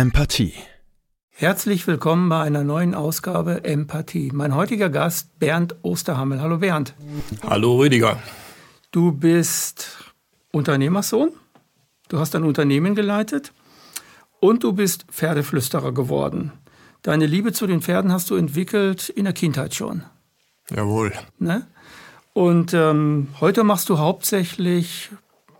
Empathie. Herzlich willkommen bei einer neuen Ausgabe Empathie. Mein heutiger Gast Bernd Osterhammel. Hallo Bernd. Hallo Rüdiger. Du bist Unternehmersohn, du hast ein Unternehmen geleitet und du bist Pferdeflüsterer geworden. Deine Liebe zu den Pferden hast du entwickelt in der Kindheit schon. Jawohl. Ne? Und ähm, heute machst du hauptsächlich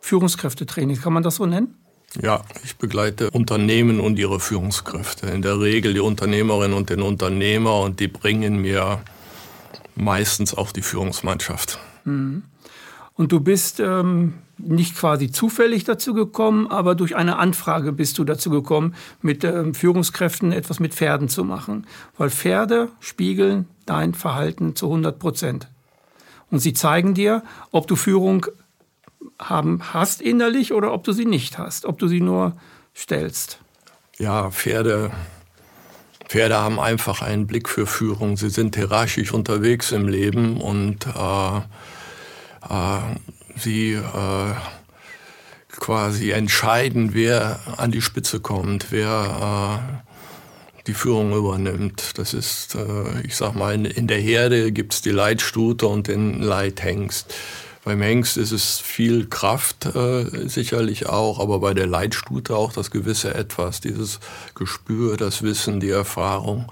Führungskräftetraining. Kann man das so nennen? Ja, ich begleite Unternehmen und ihre Führungskräfte. In der Regel die Unternehmerinnen und den Unternehmer und die bringen mir meistens auch die Führungsmannschaft. Mhm. Und du bist ähm, nicht quasi zufällig dazu gekommen, aber durch eine Anfrage bist du dazu gekommen, mit ähm, Führungskräften etwas mit Pferden zu machen. Weil Pferde spiegeln dein Verhalten zu 100 Prozent. Und sie zeigen dir, ob du Führung haben, hast innerlich oder ob du sie nicht hast, ob du sie nur stellst. Ja, Pferde, Pferde haben einfach einen Blick für Führung. Sie sind hierarchisch unterwegs im Leben und äh, äh, sie äh, quasi entscheiden, wer an die Spitze kommt, wer äh, die Führung übernimmt. Das ist, äh, ich sag mal, in, in der Herde gibt es die Leitstute und den Leithengst. Beim Hengst ist es viel Kraft äh, sicherlich auch, aber bei der Leitstute auch das gewisse Etwas, dieses Gespür, das Wissen, die Erfahrung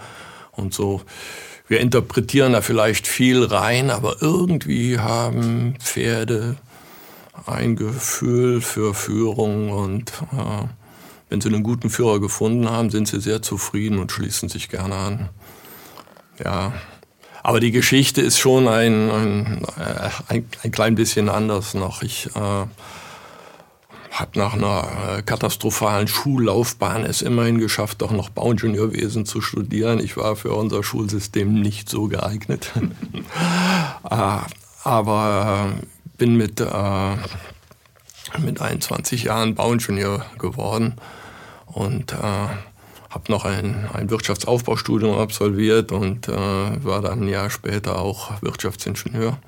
und so. Wir interpretieren da vielleicht viel rein, aber irgendwie haben Pferde ein Gefühl für Führung und äh, wenn sie einen guten Führer gefunden haben, sind sie sehr zufrieden und schließen sich gerne an. Ja, aber die Geschichte ist schon ein, ein, äh, ein, ein klein bisschen anders noch. Ich äh, habe nach einer äh, katastrophalen Schullaufbahn es immerhin geschafft, doch noch Bauingenieurwesen zu studieren. Ich war für unser Schulsystem nicht so geeignet. äh, aber bin mit, äh, mit 21 Jahren Bauingenieur geworden und äh, habe noch ein, ein Wirtschaftsaufbaustudium absolviert und äh, war dann ein Jahr später auch Wirtschaftsingenieur.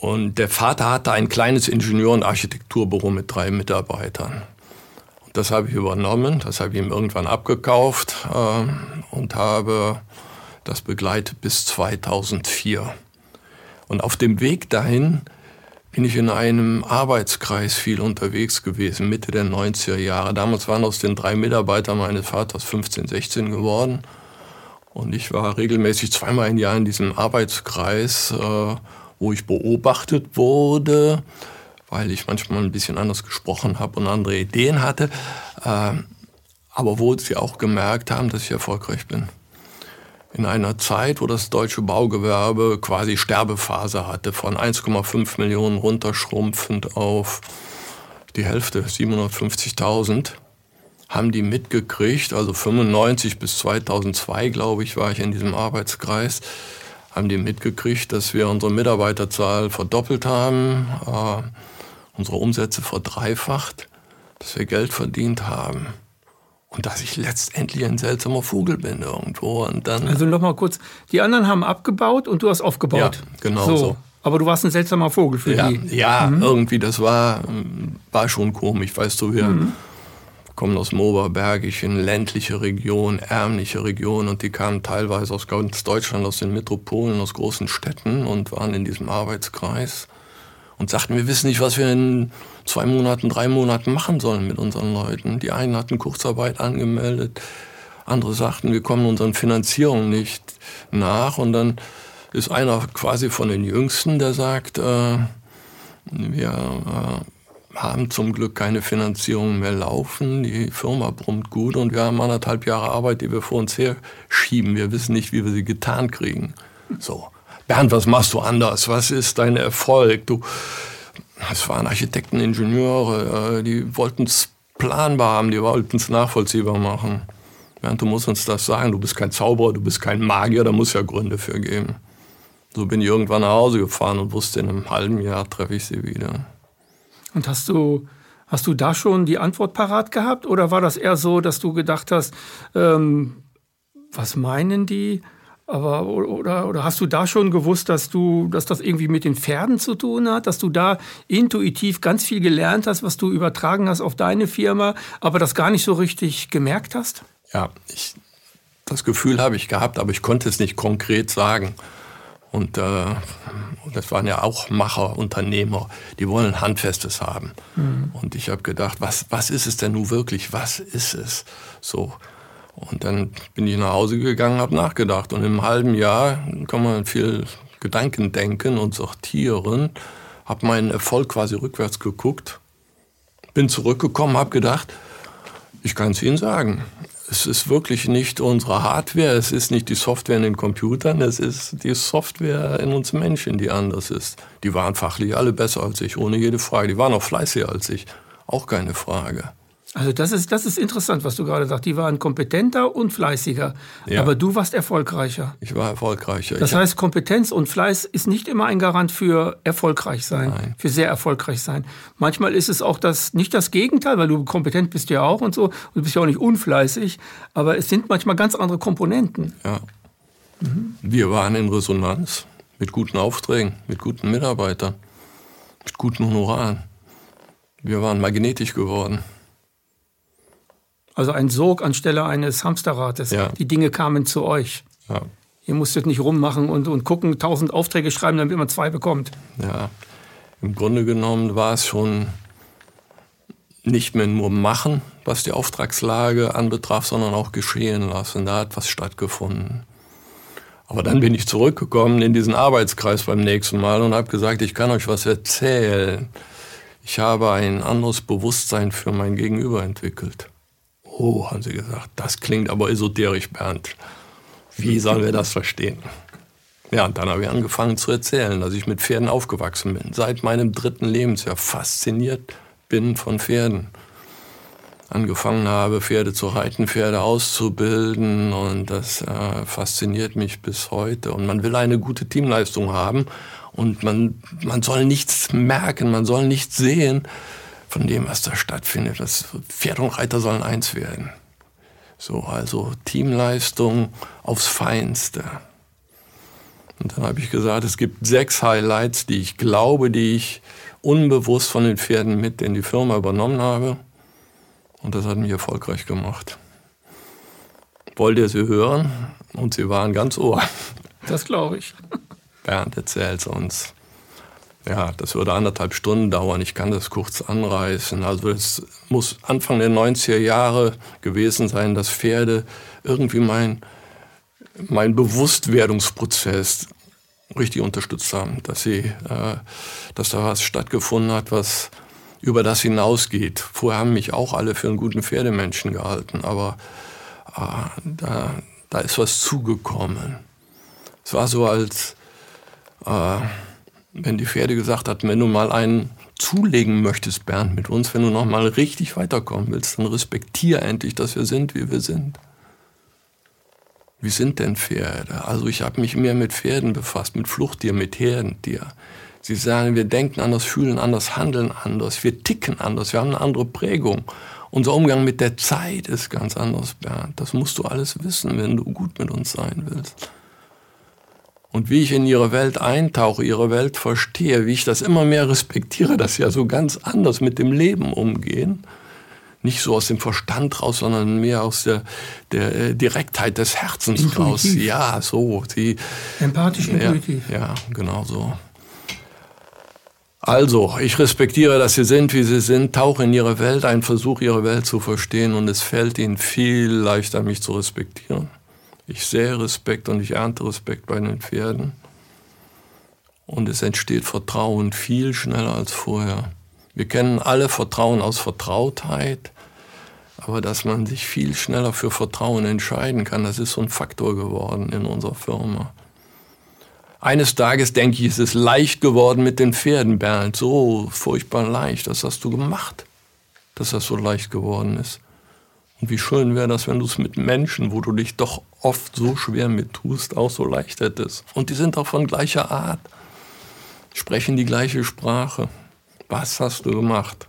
Und der Vater hatte ein kleines Ingenieur- und Architekturbüro mit drei Mitarbeitern. Und das habe ich übernommen, das habe ich ihm irgendwann abgekauft äh, und habe das begleitet bis 2004. Und auf dem Weg dahin bin ich in einem Arbeitskreis viel unterwegs gewesen, Mitte der 90er Jahre. Damals waren aus den drei Mitarbeitern meines Vaters 15, 16 geworden. Und ich war regelmäßig zweimal im Jahr in diesem Arbeitskreis, äh, wo ich beobachtet wurde, weil ich manchmal ein bisschen anders gesprochen habe und andere Ideen hatte. Äh, aber wo sie auch gemerkt haben, dass ich erfolgreich bin in einer Zeit, wo das deutsche Baugewerbe quasi Sterbephase hatte, von 1,5 Millionen runterschrumpfend auf die Hälfte, 750.000, haben die mitgekriegt, also 95 bis 2002, glaube ich, war ich in diesem Arbeitskreis, haben die mitgekriegt, dass wir unsere Mitarbeiterzahl verdoppelt haben, äh, unsere Umsätze verdreifacht, dass wir Geld verdient haben und dass ich letztendlich ein seltsamer Vogel bin irgendwo. Und dann also nochmal kurz, die anderen haben abgebaut und du hast aufgebaut. Ja, genau so. so. Aber du warst ein seltsamer Vogel für ja, die. Ja, mhm. irgendwie, das war, war schon komisch. Weißt du, wir mhm. kommen aus dem Oberbergischen, ländliche Region, ärmliche Region und die kamen teilweise aus ganz Deutschland, aus den Metropolen, aus großen Städten und waren in diesem Arbeitskreis und sagten, wir wissen nicht, was wir in zwei Monaten, drei Monaten machen sollen mit unseren Leuten. Die einen hatten Kurzarbeit angemeldet, andere sagten, wir kommen unseren Finanzierungen nicht nach. Und dann ist einer quasi von den Jüngsten, der sagt, äh, wir äh, haben zum Glück keine Finanzierung mehr laufen, die Firma brummt gut und wir haben anderthalb Jahre Arbeit, die wir vor uns her schieben. Wir wissen nicht, wie wir sie getan kriegen. So. Bernd, was machst du anders? Was ist dein Erfolg? Du, es waren Architekten, Ingenieure, äh, die wollten es planbar haben, die wollten es nachvollziehbar machen. Bernd, du musst uns das sagen, du bist kein Zauberer, du bist kein Magier, da muss ja Gründe für geben. So bin ich irgendwann nach Hause gefahren und wusste, in einem halben Jahr treffe ich sie wieder. Und hast du, hast du da schon die Antwort parat gehabt? Oder war das eher so, dass du gedacht hast, ähm, was meinen die? Aber oder, oder hast du da schon gewusst, dass du, dass das irgendwie mit den Pferden zu tun hat, dass du da intuitiv ganz viel gelernt hast, was du übertragen hast auf deine Firma, aber das gar nicht so richtig gemerkt hast? Ja, ich, das Gefühl habe ich gehabt, aber ich konnte es nicht konkret sagen. Und äh, das waren ja auch Macher, Unternehmer, die wollen Handfestes haben. Mhm. Und ich habe gedacht, was, was ist es denn nun wirklich? Was ist es? So. Und dann bin ich nach Hause gegangen, habe nachgedacht. Und im halben Jahr kann man viel Gedanken denken und sortieren. Habe meinen Erfolg quasi rückwärts geguckt, bin zurückgekommen, habe gedacht, ich kann es Ihnen sagen. Es ist wirklich nicht unsere Hardware, es ist nicht die Software in den Computern, es ist die Software in uns Menschen, die anders ist. Die waren fachlich alle besser als ich, ohne jede Frage. Die waren auch fleißiger als ich, auch keine Frage. Also das ist, das ist interessant, was du gerade sagst. Die waren kompetenter und fleißiger. Ja. Aber du warst erfolgreicher. Ich war erfolgreicher. Das heißt, Kompetenz und Fleiß ist nicht immer ein Garant für erfolgreich sein, Nein. für sehr erfolgreich sein. Manchmal ist es auch das, nicht das Gegenteil, weil du kompetent bist ja auch und so. Und du bist ja auch nicht unfleißig. Aber es sind manchmal ganz andere Komponenten. Ja. Mhm. Wir waren in Resonanz mit guten Aufträgen, mit guten Mitarbeitern, mit guten Honoraren. Wir waren magnetisch geworden. Also ein Sog anstelle eines Hamsterrates. Ja. Die Dinge kamen zu euch. Ja. Ihr musstet nicht rummachen und, und gucken, tausend Aufträge schreiben, damit man zwei bekommt. Ja, im Grunde genommen war es schon nicht mehr nur machen, was die Auftragslage anbetraf, sondern auch geschehen lassen. Da hat was stattgefunden. Aber dann bin ich zurückgekommen in diesen Arbeitskreis beim nächsten Mal und habe gesagt, ich kann euch was erzählen. Ich habe ein anderes Bewusstsein für mein Gegenüber entwickelt. Oh, haben sie gesagt, das klingt aber esoterisch, Bernd. Wie sollen wir das verstehen? Ja, und dann habe ich angefangen zu erzählen, dass ich mit Pferden aufgewachsen bin. Seit meinem dritten Lebensjahr fasziniert bin von Pferden. Angefangen habe, Pferde zu reiten, Pferde auszubilden und das äh, fasziniert mich bis heute. Und man will eine gute Teamleistung haben und man, man soll nichts merken, man soll nichts sehen, von dem, was da stattfindet. Das Pferd und Reiter sollen eins werden. So, also Teamleistung aufs Feinste. Und dann habe ich gesagt, es gibt sechs Highlights, die ich glaube, die ich unbewusst von den Pferden mit in die Firma übernommen habe. Und das hat mich erfolgreich gemacht. Wollt ihr sie hören? Und sie waren ganz ohr. Das glaube ich. Bernd erzählt uns. Ja, das würde anderthalb Stunden dauern. Ich kann das kurz anreißen. Also es muss Anfang der 90er Jahre gewesen sein, dass Pferde irgendwie mein, mein Bewusstwerdungsprozess richtig unterstützt haben, dass sie, äh, dass da was stattgefunden hat, was über das hinausgeht. Vorher haben mich auch alle für einen guten Pferdemenschen gehalten, aber äh, da, da ist was zugekommen. Es war so, als äh, wenn die Pferde gesagt hat, wenn du mal einen zulegen möchtest, Bernd, mit uns, wenn du noch mal richtig weiterkommen willst, dann respektier endlich, dass wir sind, wie wir sind. Wie sind denn Pferde? Also ich habe mich mehr mit Pferden befasst, mit Fluchttier, mit Herdentier. Sie sagen, wir denken anders, fühlen anders, handeln anders, wir ticken anders, wir haben eine andere Prägung. Unser Umgang mit der Zeit ist ganz anders, Bernd. Das musst du alles wissen, wenn du gut mit uns sein willst. Und wie ich in ihre Welt eintauche, ihre Welt verstehe, wie ich das immer mehr respektiere, dass sie ja so ganz anders mit dem Leben umgehen. Nicht so aus dem Verstand raus, sondern mehr aus der, der äh, Direktheit des Herzens intuitiv. raus. Ja, so. Sie, Empathisch, intuitiv. Ja, ja, genau so. Also, ich respektiere, dass sie sind, wie sie sind, tauche in ihre Welt ein, versuche ihre Welt zu verstehen und es fällt ihnen viel leichter, mich zu respektieren. Ich sehe Respekt und ich ernte Respekt bei den Pferden. Und es entsteht Vertrauen viel schneller als vorher. Wir kennen alle Vertrauen aus Vertrautheit, aber dass man sich viel schneller für Vertrauen entscheiden kann, das ist so ein Faktor geworden in unserer Firma. Eines Tages denke ich, es ist leicht geworden mit den Pferden, Bernd. So furchtbar leicht. Was hast du gemacht, dass das so leicht geworden ist? Und wie schön wäre das, wenn du es mit Menschen, wo du dich doch oft so schwer mit tust, auch so leicht hättest. Und die sind auch von gleicher Art, sprechen die gleiche Sprache. Was hast du gemacht?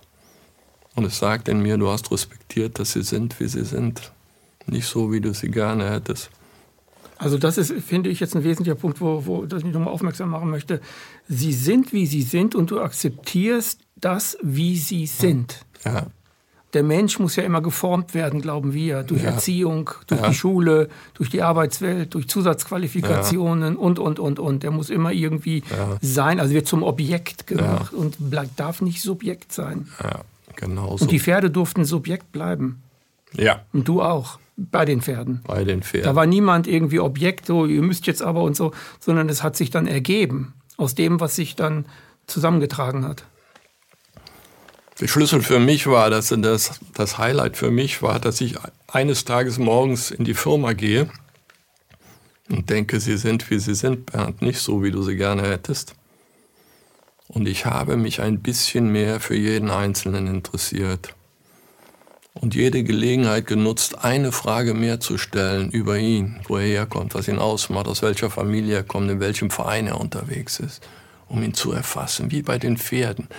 Und es sagt in mir, du hast respektiert, dass sie sind, wie sie sind. Nicht so, wie du sie gerne hättest. Also das ist, finde ich, jetzt ein wesentlicher Punkt, wo, wo das ich nochmal aufmerksam machen möchte. Sie sind, wie sie sind und du akzeptierst das, wie sie sind. Ja. Der Mensch muss ja immer geformt werden, glauben wir, durch ja. Erziehung, durch ja. die Schule, durch die Arbeitswelt, durch Zusatzqualifikationen und, und, und, und. Der muss immer irgendwie sein, also wird zum Objekt gemacht und bleib, darf nicht Subjekt sein. Ja, genau so. Und die Pferde durften Subjekt bleiben. Ja. Und du auch. Bei den Pferden. Bei den Pferden. Da war niemand irgendwie Objekt, so ihr müsst jetzt aber und so, sondern es hat sich dann ergeben aus dem, was sich dann zusammengetragen hat. Der Schlüssel für mich war, dass das, das Highlight für mich war, dass ich eines Tages morgens in die Firma gehe und denke, sie sind, wie sie sind, Bernd, nicht so, wie du sie gerne hättest. Und ich habe mich ein bisschen mehr für jeden Einzelnen interessiert und jede Gelegenheit genutzt, eine Frage mehr zu stellen über ihn, wo er herkommt, was ihn ausmacht, aus welcher Familie er kommt, in welchem Verein er unterwegs ist, um ihn zu erfassen, wie bei den Pferden.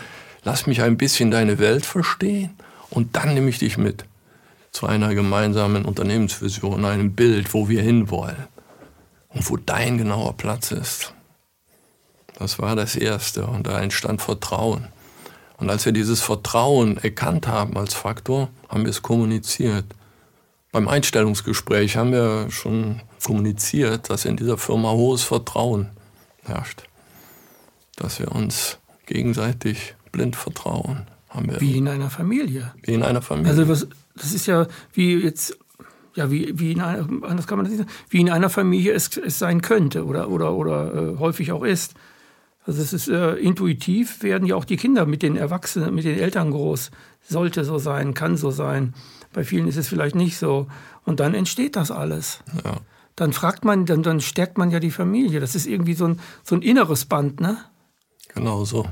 Lass mich ein bisschen deine Welt verstehen und dann nehme ich dich mit zu einer gemeinsamen Unternehmensvision, einem Bild, wo wir hinwollen und wo dein genauer Platz ist. Das war das Erste und da entstand Vertrauen. Und als wir dieses Vertrauen erkannt haben als Faktor, haben wir es kommuniziert. Beim Einstellungsgespräch haben wir schon kommuniziert, dass in dieser Firma hohes Vertrauen herrscht. Dass wir uns gegenseitig blind vertrauen. Haben wir wie in einer Familie. Wie in einer Familie. Also was, das ist ja wie jetzt, ja, wie, wie in einer, anders kann man das nicht sagen, wie in einer Familie es, es sein könnte oder, oder, oder äh, häufig auch ist. Also es ist äh, intuitiv werden ja auch die Kinder mit den Erwachsenen, mit den Eltern groß. Sollte so sein, kann so sein. Bei vielen ist es vielleicht nicht so. Und dann entsteht das alles. Ja. Dann fragt man, dann, dann stärkt man ja die Familie. Das ist irgendwie so ein, so ein inneres Band, ne? Genau so.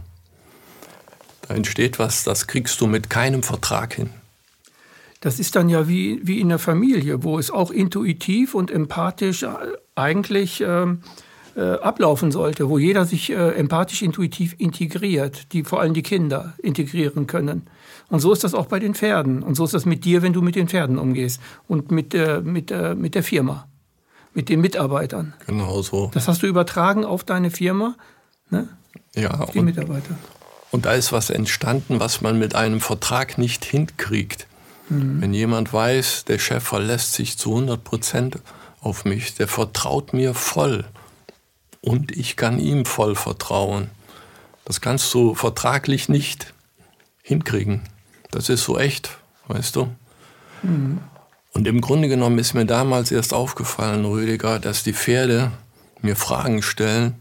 Da entsteht was, das kriegst du mit keinem Vertrag hin. Das ist dann ja wie, wie in der Familie, wo es auch intuitiv und empathisch äh, eigentlich ähm, äh, ablaufen sollte, wo jeder sich äh, empathisch intuitiv integriert, die vor allem die Kinder integrieren können. Und so ist das auch bei den Pferden. Und so ist das mit dir, wenn du mit den Pferden umgehst und mit, äh, mit, äh, mit der Firma, mit den Mitarbeitern. Genau so. Das hast du übertragen auf deine Firma, ne? Ja. Auf die Mitarbeiter. Und da ist was entstanden, was man mit einem Vertrag nicht hinkriegt. Mhm. Wenn jemand weiß, der Chef verlässt sich zu 100 Prozent auf mich, der vertraut mir voll und ich kann ihm voll vertrauen. Das kannst du vertraglich nicht hinkriegen. Das ist so echt, weißt du? Mhm. Und im Grunde genommen ist mir damals erst aufgefallen, Rüdiger, dass die Pferde mir Fragen stellen,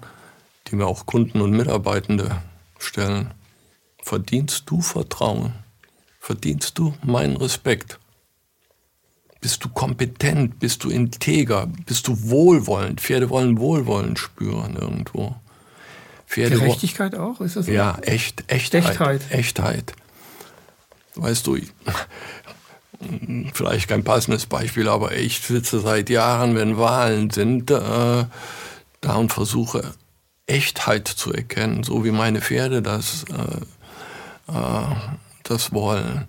die mir auch Kunden und Mitarbeitende stellen. Verdienst du Vertrauen? Verdienst du meinen Respekt? Bist du kompetent? Bist du integer? Bist du wohlwollend? Pferde wollen Wohlwollen spüren irgendwo. Pferde Gerechtigkeit auch? Ist das? Ja, echt, Echtheit. Echtheit. Echtheit. Weißt du, vielleicht kein passendes Beispiel, aber ich sitze seit Jahren, wenn Wahlen sind, äh, da und versuche Echtheit zu erkennen, so wie meine Pferde das, äh, äh, das wollen.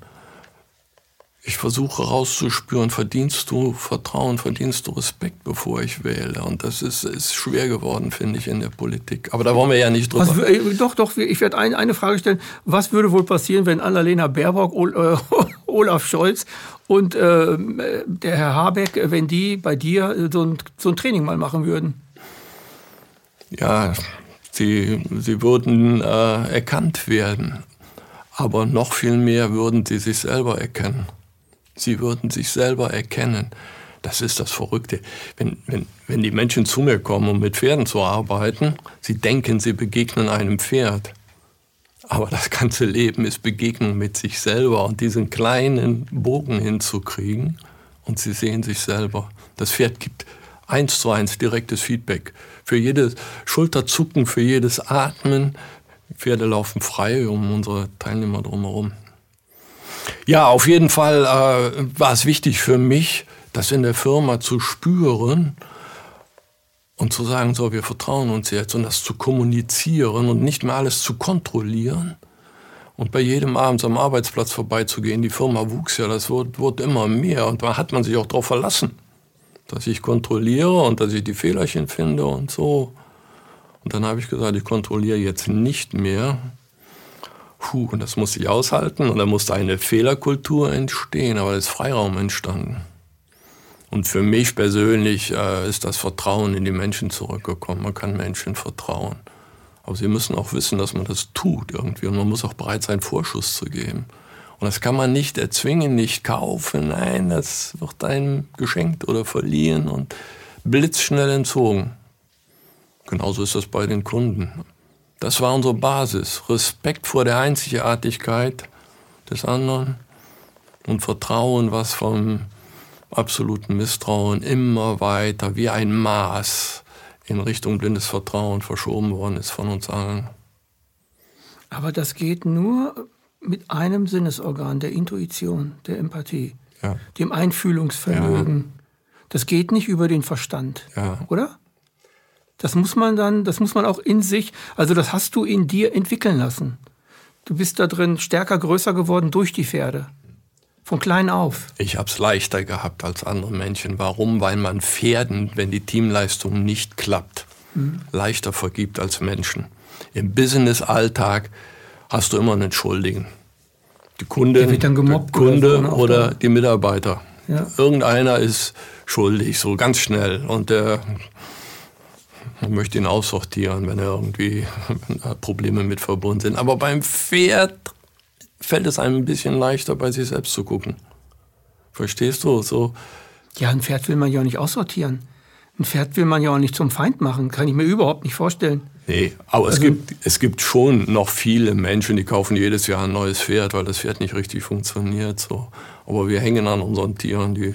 Ich versuche rauszuspüren, verdienst du Vertrauen, verdienst du Respekt, bevor ich wähle. Und das ist, ist schwer geworden, finde ich, in der Politik. Aber da wollen wir ja nicht drüber. Was, äh, doch, doch, ich werde ein, eine Frage stellen. Was würde wohl passieren, wenn Annalena Baerbock, äh, Olaf Scholz und äh, der Herr Habeck, wenn die bei dir so ein, so ein Training mal machen würden? Ja, sie, sie würden äh, erkannt werden. Aber noch viel mehr würden sie sich selber erkennen. Sie würden sich selber erkennen. Das ist das Verrückte. Wenn, wenn, wenn die Menschen zu mir kommen, um mit Pferden zu arbeiten, sie denken, sie begegnen einem Pferd. Aber das ganze Leben ist Begegnung mit sich selber und diesen kleinen Bogen hinzukriegen und sie sehen sich selber. Das Pferd gibt eins zu eins direktes Feedback. Für jedes Schulterzucken, für jedes Atmen. Pferde laufen frei um unsere Teilnehmer drumherum. Ja, auf jeden Fall äh, war es wichtig für mich, das in der Firma zu spüren und zu sagen, so, wir vertrauen uns jetzt und das zu kommunizieren und nicht mehr alles zu kontrollieren und bei jedem abends am Arbeitsplatz vorbeizugehen. Die Firma wuchs ja, das wurde, wurde immer mehr und da hat man sich auch darauf verlassen. Dass ich kontrolliere und dass ich die Fehlerchen finde und so. Und dann habe ich gesagt, ich kontrolliere jetzt nicht mehr. Puh, und das musste ich aushalten und dann musste eine Fehlerkultur entstehen, aber da ist Freiraum entstanden. Und für mich persönlich äh, ist das Vertrauen in die Menschen zurückgekommen. Man kann Menschen vertrauen. Aber sie müssen auch wissen, dass man das tut irgendwie. Und man muss auch bereit sein, Vorschuss zu geben. Und das kann man nicht erzwingen, nicht kaufen. Nein, das wird einem geschenkt oder verliehen und blitzschnell entzogen. Genauso ist das bei den Kunden. Das war unsere Basis. Respekt vor der Einzigartigkeit des anderen und Vertrauen, was vom absoluten Misstrauen immer weiter wie ein Maß in Richtung blindes Vertrauen verschoben worden ist von uns allen. Aber das geht nur mit einem Sinnesorgan, der Intuition, der Empathie, ja. dem Einfühlungsvermögen. Ja. Das geht nicht über den Verstand, ja. oder? Das muss man dann, das muss man auch in sich, also das hast du in dir entwickeln lassen. Du bist da drin stärker, größer geworden durch die Pferde. Von klein auf. Ich habe es leichter gehabt als andere Menschen. Warum? Weil man Pferden, wenn die Teamleistung nicht klappt, mhm. leichter vergibt als Menschen. Im Business-Alltag hast du immer einen Schuldigen. Die Kundin, der Kunde oder, oder die Mitarbeiter. Ja. Irgendeiner ist schuldig, so ganz schnell. Und der möchte ihn aussortieren, wenn er irgendwie wenn Probleme mit verbunden sind. Aber beim Pferd fällt es einem ein bisschen leichter, bei sich selbst zu gucken. Verstehst du? So. Ja, ein Pferd will man ja auch nicht aussortieren. Ein Pferd will man ja auch nicht zum Feind machen. Kann ich mir überhaupt nicht vorstellen. Nee, aber also, es, gibt, es gibt schon noch viele Menschen, die kaufen jedes Jahr ein neues Pferd, weil das Pferd nicht richtig funktioniert. So. Aber wir hängen an unseren Tieren, die,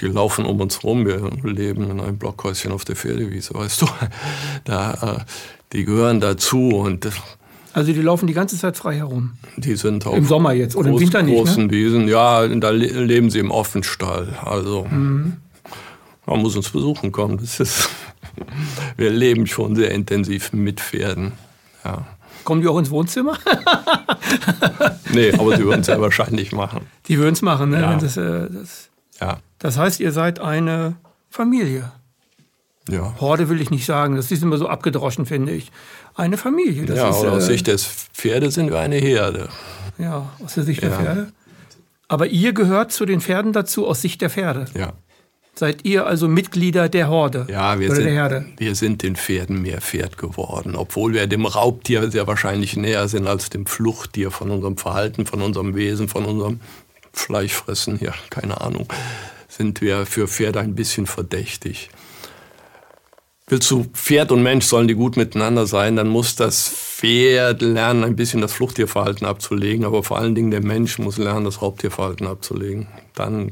die laufen um uns rum. Wir leben in einem Blockhäuschen auf der Pferdewiese, weißt du. Da, äh, die gehören dazu und also die laufen die ganze Zeit frei herum. Die sind auch im Sommer jetzt oder groß, im Winter nicht. Großen ne? Wiesen, ja, da leben sie im Offenstall. Also mhm. man muss uns besuchen kommen. Das ist, wir leben schon sehr intensiv mit Pferden. Ja. Kommen die auch ins Wohnzimmer? nee, aber die würden es ja wahrscheinlich machen. Die würden es machen, ne? Ja. Das, äh, das, ja. das heißt, ihr seid eine Familie. Ja. Horde will ich nicht sagen, das ist immer so abgedroschen, finde ich. Eine Familie. Das ja, ist, aus äh, Sicht des Pferdes sind wir eine Herde. Ja, aus der Sicht ja. der Pferde. Aber ihr gehört zu den Pferden dazu aus Sicht der Pferde. Ja. Seid ihr also Mitglieder der Horde? Ja, wir, sind, wir sind den Pferden mehr Pferd geworden, obwohl wir dem Raubtier sehr wahrscheinlich näher sind als dem Fluchttier von unserem Verhalten, von unserem Wesen, von unserem Fleischfressen, ja, keine Ahnung, sind wir für Pferde ein bisschen verdächtig willst du, Pferd und Mensch sollen die gut miteinander sein, dann muss das Pferd lernen, ein bisschen das Fluchttierverhalten abzulegen, aber vor allen Dingen der Mensch muss lernen, das Raubtierverhalten abzulegen. Dann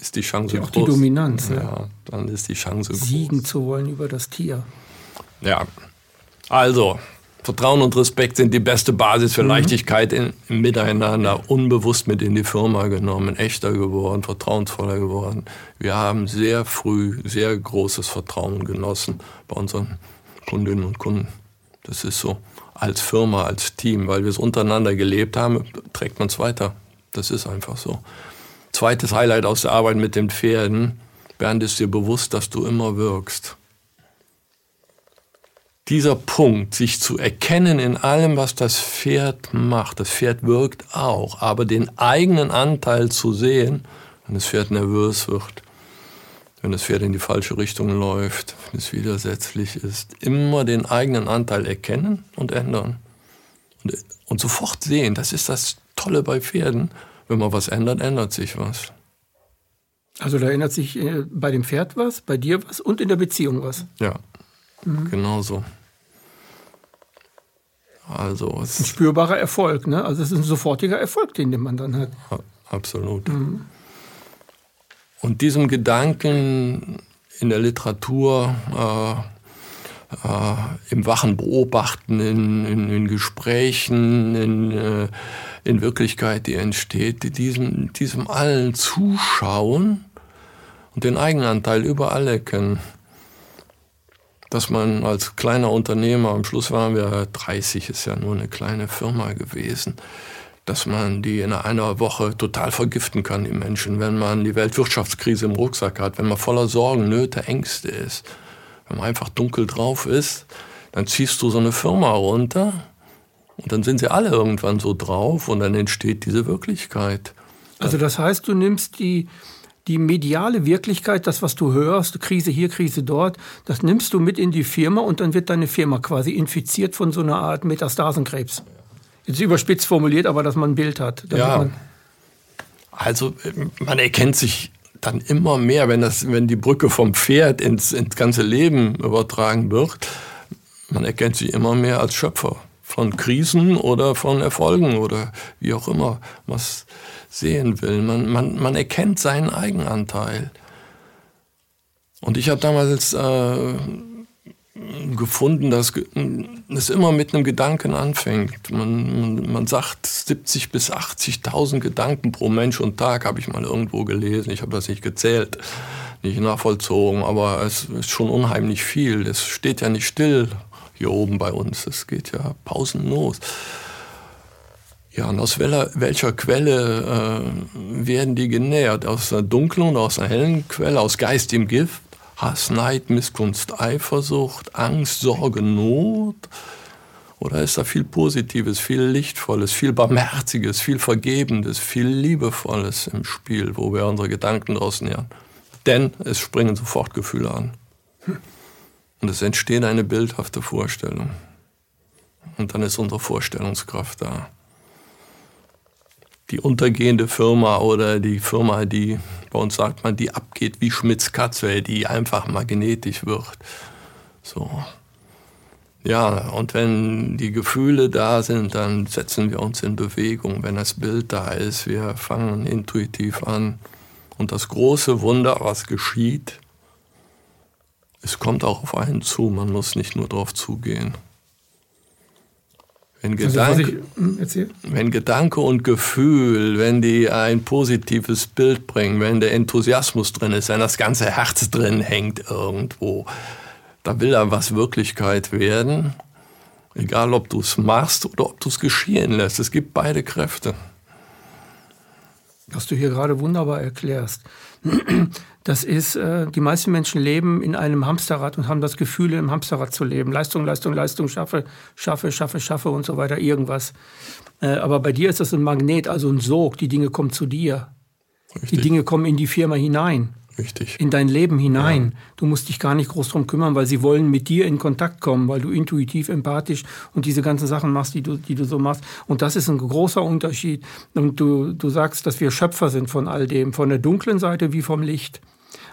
ist die Chance ja, auch groß. die Dominanz. Ja, ja, dann ist die Chance Siegen groß. Siegen zu wollen über das Tier. Ja, also Vertrauen und Respekt sind die beste Basis für mhm. Leichtigkeit im Miteinander, unbewusst mit in die Firma genommen, echter geworden, vertrauensvoller geworden. Wir haben sehr früh sehr großes Vertrauen genossen bei unseren Kundinnen und Kunden. Das ist so. Als Firma, als Team, weil wir es untereinander gelebt haben, trägt man es weiter. Das ist einfach so. Zweites Highlight aus der Arbeit mit den Pferden. Bernd ist dir bewusst, dass du immer wirkst dieser Punkt, sich zu erkennen in allem, was das Pferd macht, das Pferd wirkt auch, aber den eigenen Anteil zu sehen, wenn das Pferd nervös wird, wenn das Pferd in die falsche Richtung läuft, wenn es widersetzlich ist, immer den eigenen Anteil erkennen und ändern. Und, und sofort sehen, das ist das Tolle bei Pferden, wenn man was ändert, ändert sich was. Also da ändert sich äh, bei dem Pferd was, bei dir was und in der Beziehung was. Ja, mhm. genau so. Also es ein spürbarer Erfolg, ne? Also es ist ein sofortiger Erfolg, den man dann hat. Absolut. Mhm. Und diesem Gedanken in der Literatur, äh, äh, im wachen Beobachten, in, in, in Gesprächen, in, äh, in Wirklichkeit, die entsteht, diesem, diesem allen Zuschauen und den Eigenanteil überall erkennen. Dass man als kleiner Unternehmer, am Schluss waren wir 30, ist ja nur eine kleine Firma gewesen, dass man die in einer Woche total vergiften kann, die Menschen, wenn man die Weltwirtschaftskrise im Rucksack hat, wenn man voller Sorgen, Nöte, Ängste ist, wenn man einfach dunkel drauf ist, dann ziehst du so eine Firma runter und dann sind sie alle irgendwann so drauf und dann entsteht diese Wirklichkeit. Also das heißt, du nimmst die, die mediale Wirklichkeit, das, was du hörst, Krise hier, Krise dort, das nimmst du mit in die Firma und dann wird deine Firma quasi infiziert von so einer Art Metastasenkrebs. Jetzt überspitzt formuliert, aber dass man ein Bild hat. Ja. Also man erkennt sich dann immer mehr, wenn, das, wenn die Brücke vom Pferd ins, ins ganze Leben übertragen wird, man erkennt sich immer mehr als Schöpfer von Krisen oder von Erfolgen oder wie auch immer man es sehen will. Man, man, man erkennt seinen Eigenanteil. Und ich habe damals äh, gefunden, dass es immer mit einem Gedanken anfängt. Man, man, man sagt 70 bis 80.000 Gedanken pro Mensch und Tag, habe ich mal irgendwo gelesen. Ich habe das nicht gezählt, nicht nachvollzogen, aber es ist schon unheimlich viel. Es steht ja nicht still hier oben bei uns. Es geht ja pausenlos. Ja, und aus welcher, Quelle äh, werden die genährt? Aus einer dunklen oder aus einer hellen Quelle, aus geistigem Gift? Hass, Neid, Missgunst, Eifersucht, Angst, Sorge, Not? Oder ist da viel Positives, viel Lichtvolles, viel Barmherziges, viel Vergebendes, viel Liebevolles im Spiel, wo wir unsere Gedanken draus nähern? Denn es springen sofort Gefühle an. Und es entsteht eine bildhafte Vorstellung. Und dann ist unsere Vorstellungskraft da. Die untergehende Firma oder die Firma, die bei uns sagt man, die abgeht wie Schmitz Katze, die einfach magnetisch wird. So. Ja, und wenn die Gefühle da sind, dann setzen wir uns in Bewegung. Wenn das Bild da ist, wir fangen intuitiv an. Und das große Wunder, was geschieht, es kommt auch auf einen zu, man muss nicht nur darauf zugehen. Wenn also, Gedanke, also, wenn Gedanke und Gefühl, wenn die ein positives Bild bringen, wenn der Enthusiasmus drin ist, wenn das ganze Herz drin hängt irgendwo, da will da was Wirklichkeit werden. Egal, ob du es machst oder ob du es geschehen lässt. Es gibt beide Kräfte. Was du hier gerade wunderbar erklärst. Das ist, äh, die meisten Menschen leben in einem Hamsterrad und haben das Gefühl, im Hamsterrad zu leben. Leistung, Leistung, Leistung, schaffe, schaffe, schaffe, schaffe und so weiter, irgendwas. Äh, aber bei dir ist das ein Magnet, also ein Sog. Die Dinge kommen zu dir. Richtig. Die Dinge kommen in die Firma hinein. Richtig. In dein Leben hinein. Ja. Du musst dich gar nicht groß drum kümmern, weil sie wollen mit dir in Kontakt kommen, weil du intuitiv, empathisch und diese ganzen Sachen machst, die du, die du so machst. Und das ist ein großer Unterschied. Und du, du sagst, dass wir Schöpfer sind von all dem, von der dunklen Seite wie vom Licht.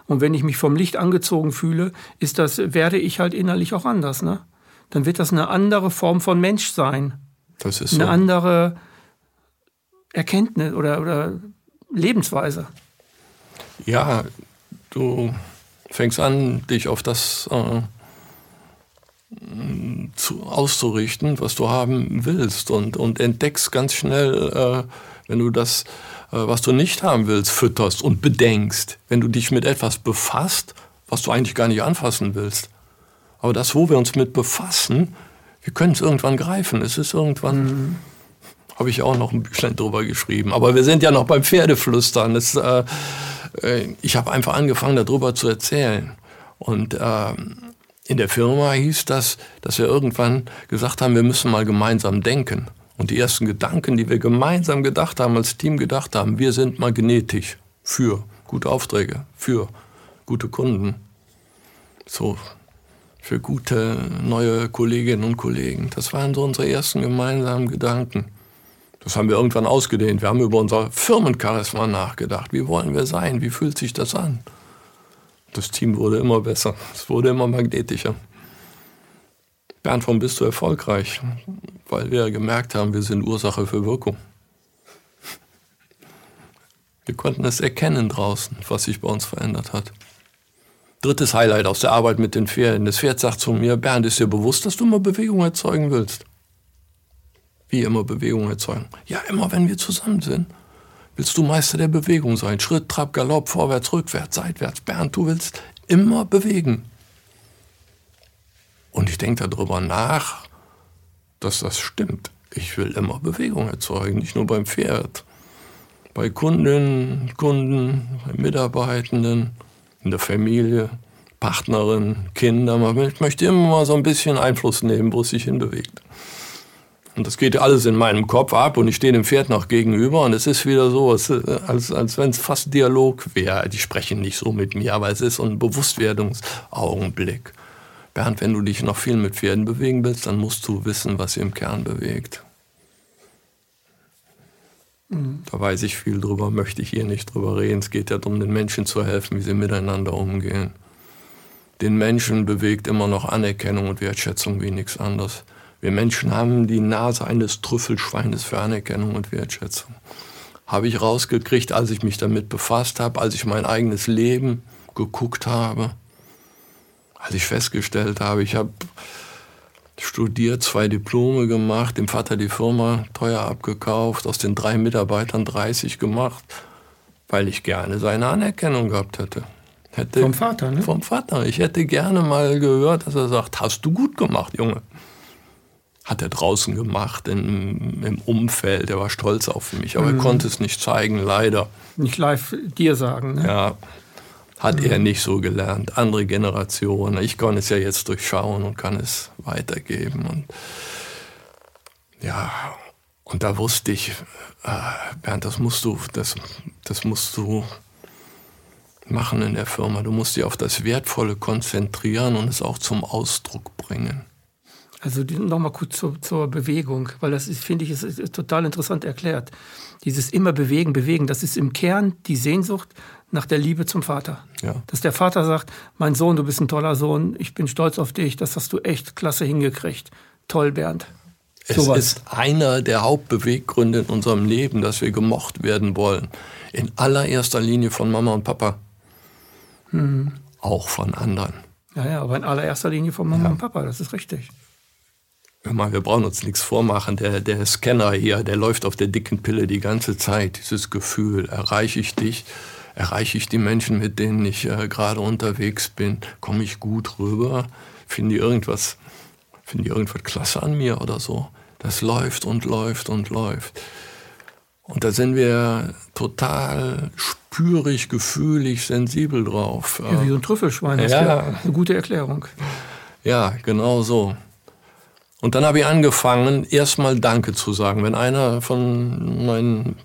Und wenn ich mich vom Licht angezogen fühle, ist das, werde ich halt innerlich auch anders, ne? Dann wird das eine andere Form von Mensch sein. Das ist eine so. andere Erkenntnis oder, oder Lebensweise. Ja, du fängst an, dich auf das äh, zu, auszurichten, was du haben willst und, und entdeckst ganz schnell, äh, wenn du das äh, was du nicht haben willst, fütterst und bedenkst, wenn du dich mit etwas befasst, was du eigentlich gar nicht anfassen willst. Aber das, wo wir uns mit befassen, wir können es irgendwann greifen. Es ist irgendwann, mhm. habe ich auch noch ein Büchlein drüber geschrieben. Aber wir sind ja noch beim Pferdeflüstern. Das, äh, äh ich habe einfach angefangen, darüber zu erzählen. Und äh, in der Firma hieß das, dass wir irgendwann gesagt haben, wir müssen mal gemeinsam denken. Und die ersten Gedanken, die wir gemeinsam gedacht haben, als Team gedacht haben, wir sind magnetisch für gute Aufträge, für gute Kunden, so für gute neue Kolleginnen und Kollegen. Das waren so unsere ersten gemeinsamen Gedanken. Das haben wir irgendwann ausgedehnt. Wir haben über unser Firmencharisma nachgedacht. Wie wollen wir sein? Wie fühlt sich das an? Das Team wurde immer besser. Es wurde immer magnetischer. Bernd, warum bist du erfolgreich? Weil wir gemerkt haben, wir sind Ursache für Wirkung. Wir konnten es erkennen draußen, was sich bei uns verändert hat. Drittes Highlight aus der Arbeit mit den Pferden. Das Pferd sagt zu mir, Bernd, ist dir bewusst, dass du immer Bewegung erzeugen willst? Wie immer Bewegung erzeugen? Ja, immer wenn wir zusammen sind. Willst du Meister der Bewegung sein? Schritt, Trab, Galopp, vorwärts, rückwärts, seitwärts. Bernd, du willst immer bewegen. Und ich denke darüber nach, dass das stimmt. ich will immer Bewegung erzeugen, nicht nur beim Pferd. Bei Kundinnen, Kunden, bei Mitarbeitenden, in der Familie, Partnerin, Kinder. Man möchte immer mal so ein bisschen Einfluss nehmen, wo es sich hinbewegt. Und das geht alles in meinem Kopf ab und ich stehe dem Pferd noch gegenüber und es ist wieder so, als, als, als wenn es fast Dialog wäre. Die sprechen nicht so mit mir, aber es ist so ein Bewusstwerdungsaugenblick. Bernd, wenn du dich noch viel mit Pferden bewegen willst, dann musst du wissen, was sie im Kern bewegt. Da weiß ich viel drüber, möchte ich hier nicht drüber reden. Es geht ja darum, den Menschen zu helfen, wie sie miteinander umgehen. Den Menschen bewegt immer noch Anerkennung und Wertschätzung wie nichts anderes. Wir Menschen haben die Nase eines Trüffelschweines für Anerkennung und Wertschätzung. Habe ich rausgekriegt, als ich mich damit befasst habe, als ich mein eigenes Leben geguckt habe, als ich festgestellt habe, ich habe studiert, zwei Diplome gemacht, dem Vater die Firma teuer abgekauft, aus den drei Mitarbeitern 30 gemacht, weil ich gerne seine Anerkennung gehabt hätte. hätte vom Vater, ne? Vom Vater. Ich hätte gerne mal gehört, dass er sagt, hast du gut gemacht, Junge hat er draußen gemacht in, im Umfeld. Er war stolz auf mich, aber mhm. er konnte es nicht zeigen, leider. Nicht live dir sagen. Ne? Ja, hat mhm. er nicht so gelernt. Andere Generationen. Ich kann es ja jetzt durchschauen und kann es weitergeben. Und ja, und da wusste ich, äh, Bernd, das musst du, das, das musst du machen in der Firma. Du musst dich auf das Wertvolle konzentrieren und es auch zum Ausdruck bringen. Also nochmal kurz zur, zur, Bewegung, weil das finde ich, ist, ist, total interessant erklärt. Dieses immer bewegen, bewegen, das ist im Kern die Sehnsucht nach der Liebe zum Vater. Ja. Dass der Vater sagt, mein Sohn, du bist ein toller Sohn, ich bin stolz auf dich, das hast du echt klasse hingekriegt. Toll, Bernd. Es so ist einer der Hauptbeweggründe in unserem Leben, dass wir gemocht werden wollen. In allererster Linie von Mama und Papa. Mhm. Auch von anderen. Ja, ja, aber in allererster Linie von Mama ja. und Papa, das ist richtig. Hör mal, wir brauchen uns nichts vormachen. Der, der Scanner hier, der läuft auf der dicken Pille die ganze Zeit. Dieses Gefühl, erreiche ich dich? Erreiche ich die Menschen, mit denen ich äh, gerade unterwegs bin? Komme ich gut rüber? Finden die irgendwas, finden die irgendwas klasse an mir oder so? Das läuft und läuft und läuft. Und da sind wir total spürig, gefühlig, sensibel drauf. Ja, wie so ein Trüffelschwein. Das ja. eine gute Erklärung. Ja, genau so. Und dann habe ich angefangen, erstmal Danke zu sagen. Wenn einer von meinen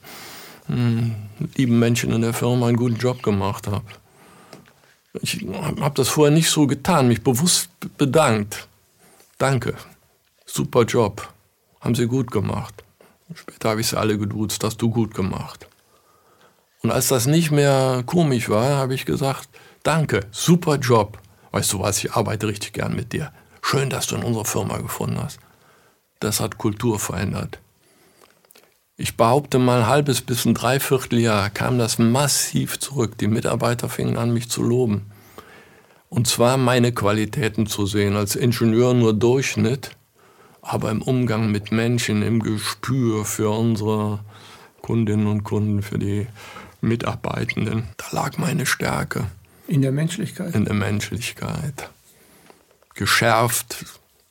hm, lieben Menschen in der Firma einen guten Job gemacht hat. Ich habe das vorher nicht so getan, mich bewusst bedankt. Danke, super Job, haben Sie gut gemacht. Später habe ich sie alle geduzt, hast du gut gemacht. Und als das nicht mehr komisch war, habe ich gesagt, danke, super Job. Weißt du was, ich arbeite richtig gern mit dir. Schön, dass du in unserer Firma gefunden hast. Das hat Kultur verändert. Ich behaupte mal, ein halbes bis ein Dreivierteljahr kam das massiv zurück. Die Mitarbeiter fingen an, mich zu loben. Und zwar meine Qualitäten zu sehen. Als Ingenieur nur Durchschnitt, aber im Umgang mit Menschen, im Gespür für unsere Kundinnen und Kunden, für die Mitarbeitenden. Da lag meine Stärke. In der Menschlichkeit. In der Menschlichkeit geschärft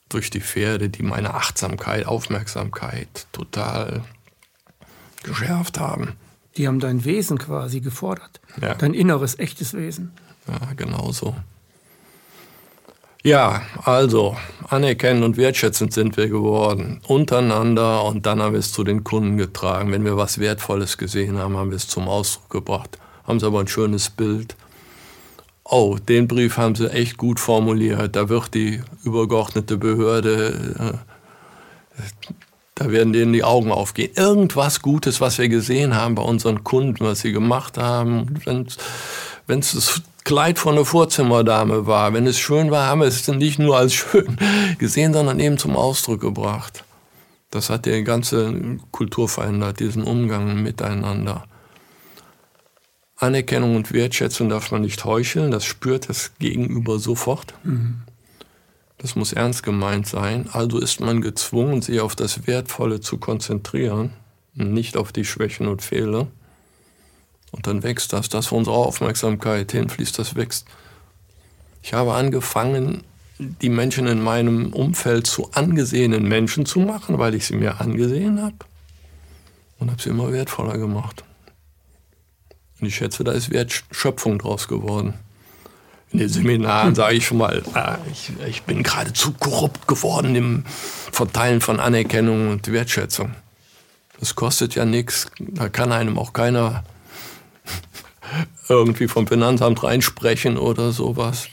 durch die Pferde, die meine Achtsamkeit, Aufmerksamkeit total geschärft haben. Die haben dein Wesen quasi gefordert. Ja. Dein inneres, echtes Wesen. Ja, genau so. Ja, also anerkennend und wertschätzend sind wir geworden. Untereinander und dann haben wir es zu den Kunden getragen. Wenn wir was Wertvolles gesehen haben, haben wir es zum Ausdruck gebracht. Haben sie aber ein schönes Bild oh, den Brief haben sie echt gut formuliert, da wird die übergeordnete Behörde, äh, da werden denen die Augen aufgehen. Irgendwas Gutes, was wir gesehen haben bei unseren Kunden, was sie gemacht haben, wenn es das Kleid von der Vorzimmerdame war, wenn es schön war, haben wir es nicht nur als schön gesehen, sondern eben zum Ausdruck gebracht. Das hat die ganze Kultur verändert, diesen Umgang miteinander. Anerkennung und Wertschätzung darf man nicht heucheln, das spürt das Gegenüber sofort. Mhm. Das muss ernst gemeint sein. Also ist man gezwungen, sich auf das Wertvolle zu konzentrieren, nicht auf die Schwächen und Fehler. Und dann wächst das. Das, wo unsere Aufmerksamkeit hinfließt, das wächst. Ich habe angefangen, die Menschen in meinem Umfeld zu angesehenen Menschen zu machen, weil ich sie mir angesehen habe. Und habe sie immer wertvoller gemacht. Und ich schätze, da ist Wertschöpfung draus geworden. In den Seminaren sage ich schon mal, ah, ich, ich bin geradezu korrupt geworden im Verteilen von Anerkennung und Wertschätzung. Das kostet ja nichts. Da kann einem auch keiner irgendwie vom Finanzamt reinsprechen oder sowas.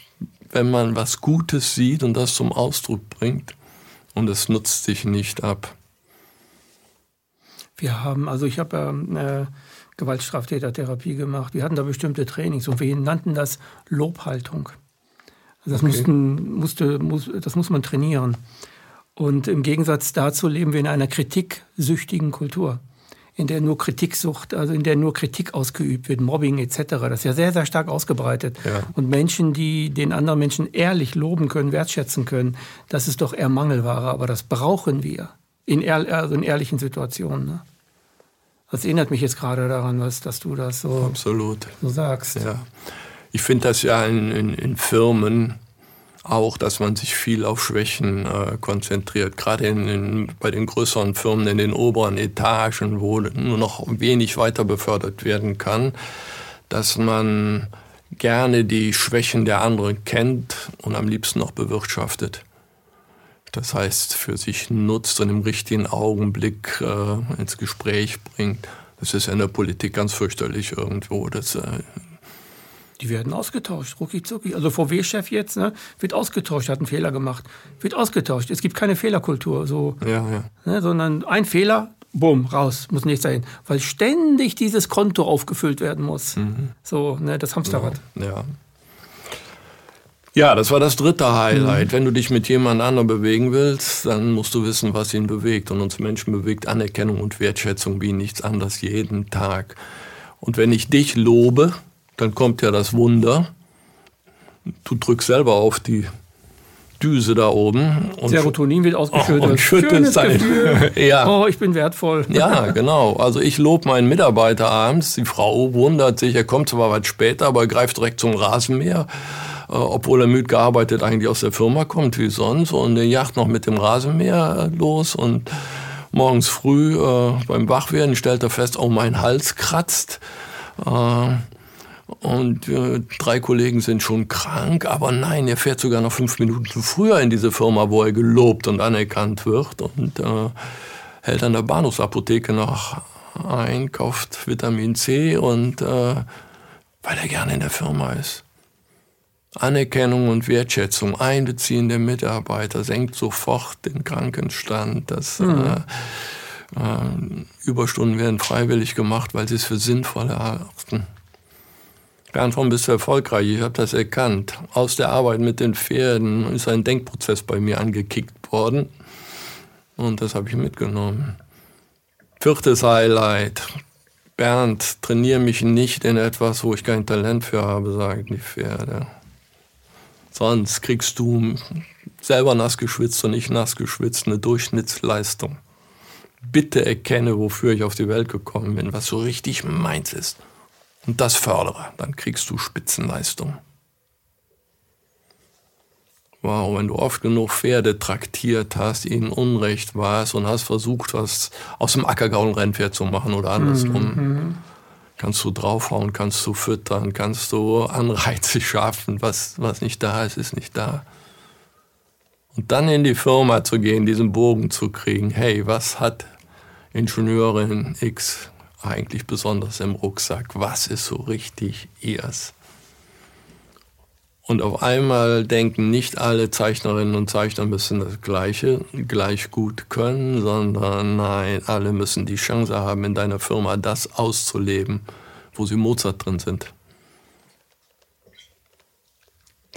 Wenn man was Gutes sieht und das zum Ausdruck bringt und es nutzt sich nicht ab. Wir haben, also ich habe ähm, äh, Gewaltstraftätertherapie gemacht. Wir hatten da bestimmte Trainings und wir nannten das Lobhaltung. Also das, okay. mussten, musste, muss, das muss man trainieren. Und im Gegensatz dazu leben wir in einer kritiksüchtigen Kultur, in der nur Kritiksucht, also in der nur Kritik ausgeübt wird, Mobbing etc. Das ist ja sehr, sehr stark ausgebreitet. Ja. Und Menschen, die den anderen Menschen ehrlich loben können, wertschätzen können, das ist doch eher Mangelware. Aber das brauchen wir in, ehr, also in ehrlichen Situationen. Ne? Das erinnert mich jetzt gerade daran, was, dass du das so, Absolut. so sagst. Ja. Ich finde das ja in, in, in Firmen auch, dass man sich viel auf Schwächen äh, konzentriert. Gerade in, bei den größeren Firmen in den oberen Etagen, wo nur noch wenig weiter befördert werden kann, dass man gerne die Schwächen der anderen kennt und am liebsten noch bewirtschaftet. Das heißt, für sich nutzt und im richtigen Augenblick äh, ins Gespräch bringt. Das ist ja in der Politik ganz fürchterlich irgendwo. Das äh, die werden ausgetauscht, rucki zucki. Also VW-Chef jetzt ne, wird ausgetauscht, hat einen Fehler gemacht, wird ausgetauscht. Es gibt keine Fehlerkultur, so, ja, ja. Ne, sondern ein Fehler, bumm, raus, muss nicht sein, weil ständig dieses Konto aufgefüllt werden muss. Mhm. So, ne, das Hamsterrad. Ja, ja. Ja, das war das dritte Highlight. Mhm. Wenn du dich mit jemand anderem bewegen willst, dann musst du wissen, was ihn bewegt. Und uns Menschen bewegt Anerkennung und Wertschätzung wie nichts anderes jeden Tag. Und wenn ich dich lobe, dann kommt ja das Wunder. Du drückst selber auf die Düse da oben. Und Serotonin wird ausgeschüttet. und schüttest sein. ja. Oh, ich bin wertvoll. Ja, genau. Also ich lobe meinen Mitarbeiter abends. Die Frau wundert sich, er kommt zwar weit später, aber greift direkt zum Rasenmäher. Äh, obwohl er müde gearbeitet eigentlich aus der Firma kommt, wie sonst. Und er jagt noch mit dem Rasenmäher los und morgens früh äh, beim Wachwerden stellt er fest, oh, mein Hals kratzt. Äh, und äh, drei Kollegen sind schon krank, aber nein, er fährt sogar noch fünf Minuten früher in diese Firma, wo er gelobt und anerkannt wird und äh, hält an der Bahnhofsapotheke noch ein, kauft Vitamin C und äh, weil er gerne in der Firma ist. Anerkennung und Wertschätzung, Einbeziehen der Mitarbeiter senkt sofort den Krankenstand. Das, mhm. äh, Überstunden werden freiwillig gemacht, weil sie es für sinnvoll erachten. Bernd, warum bist du erfolgreich? Ich habe das erkannt. Aus der Arbeit mit den Pferden ist ein Denkprozess bei mir angekickt worden. Und das habe ich mitgenommen. Viertes Highlight. Bernd, trainiere mich nicht in etwas, wo ich kein Talent für habe, sagen die Pferde. Sonst kriegst du selber nass geschwitzt und nicht nass geschwitzt eine Durchschnittsleistung. Bitte erkenne, wofür ich auf die Welt gekommen bin, was so richtig meins ist und das fördere, dann kriegst du Spitzenleistung. Wow, wenn du oft genug Pferde traktiert hast, ihnen Unrecht warst und hast versucht, was aus dem Ackergaul Rennpferd zu machen oder andersrum, mhm. Kannst du draufhauen, kannst du füttern, kannst du Anreize schaffen. Was, was nicht da ist, ist nicht da. Und dann in die Firma zu gehen, diesen Bogen zu kriegen. Hey, was hat Ingenieurin X eigentlich besonders im Rucksack? Was ist so richtig ihrs? Und auf einmal denken nicht alle Zeichnerinnen und Zeichner müssen das Gleiche gleich gut können, sondern nein, alle müssen die Chance haben, in deiner Firma das auszuleben, wo sie Mozart drin sind.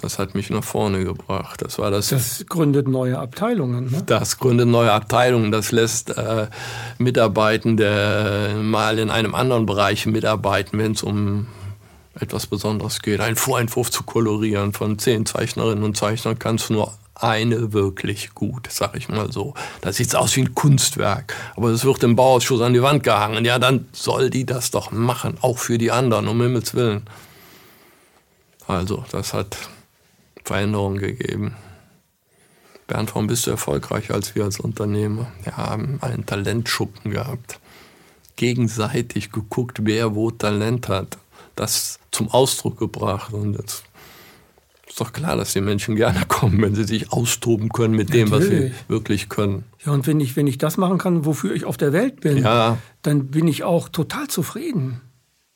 Das hat mich nach vorne gebracht. Das war das. Das gründet neue Abteilungen. Ne? Das gründet neue Abteilungen. Das lässt äh, Mitarbeitende mal in einem anderen Bereich mitarbeiten, wenn es um etwas Besonderes geht. Ein Vorentwurf zu kolorieren von zehn Zeichnerinnen und Zeichnern kannst du nur eine wirklich gut, sag ich mal so. Das sieht aus wie ein Kunstwerk, aber es wird im Bauausschuss an die Wand gehangen. Ja, dann soll die das doch machen, auch für die anderen, um Himmels Willen. Also, das hat Veränderungen gegeben. Bernd, warum bist du erfolgreicher als wir als Unternehmer? Wir haben einen Talentschuppen gehabt. Gegenseitig geguckt, wer wo Talent hat. Das zum Ausdruck gebracht. Und jetzt ist doch klar, dass die Menschen gerne kommen, wenn sie sich austoben können mit dem, Natürlich. was sie wirklich können. Ja, und wenn ich, wenn ich das machen kann, wofür ich auf der Welt bin, ja. dann bin ich auch total zufrieden.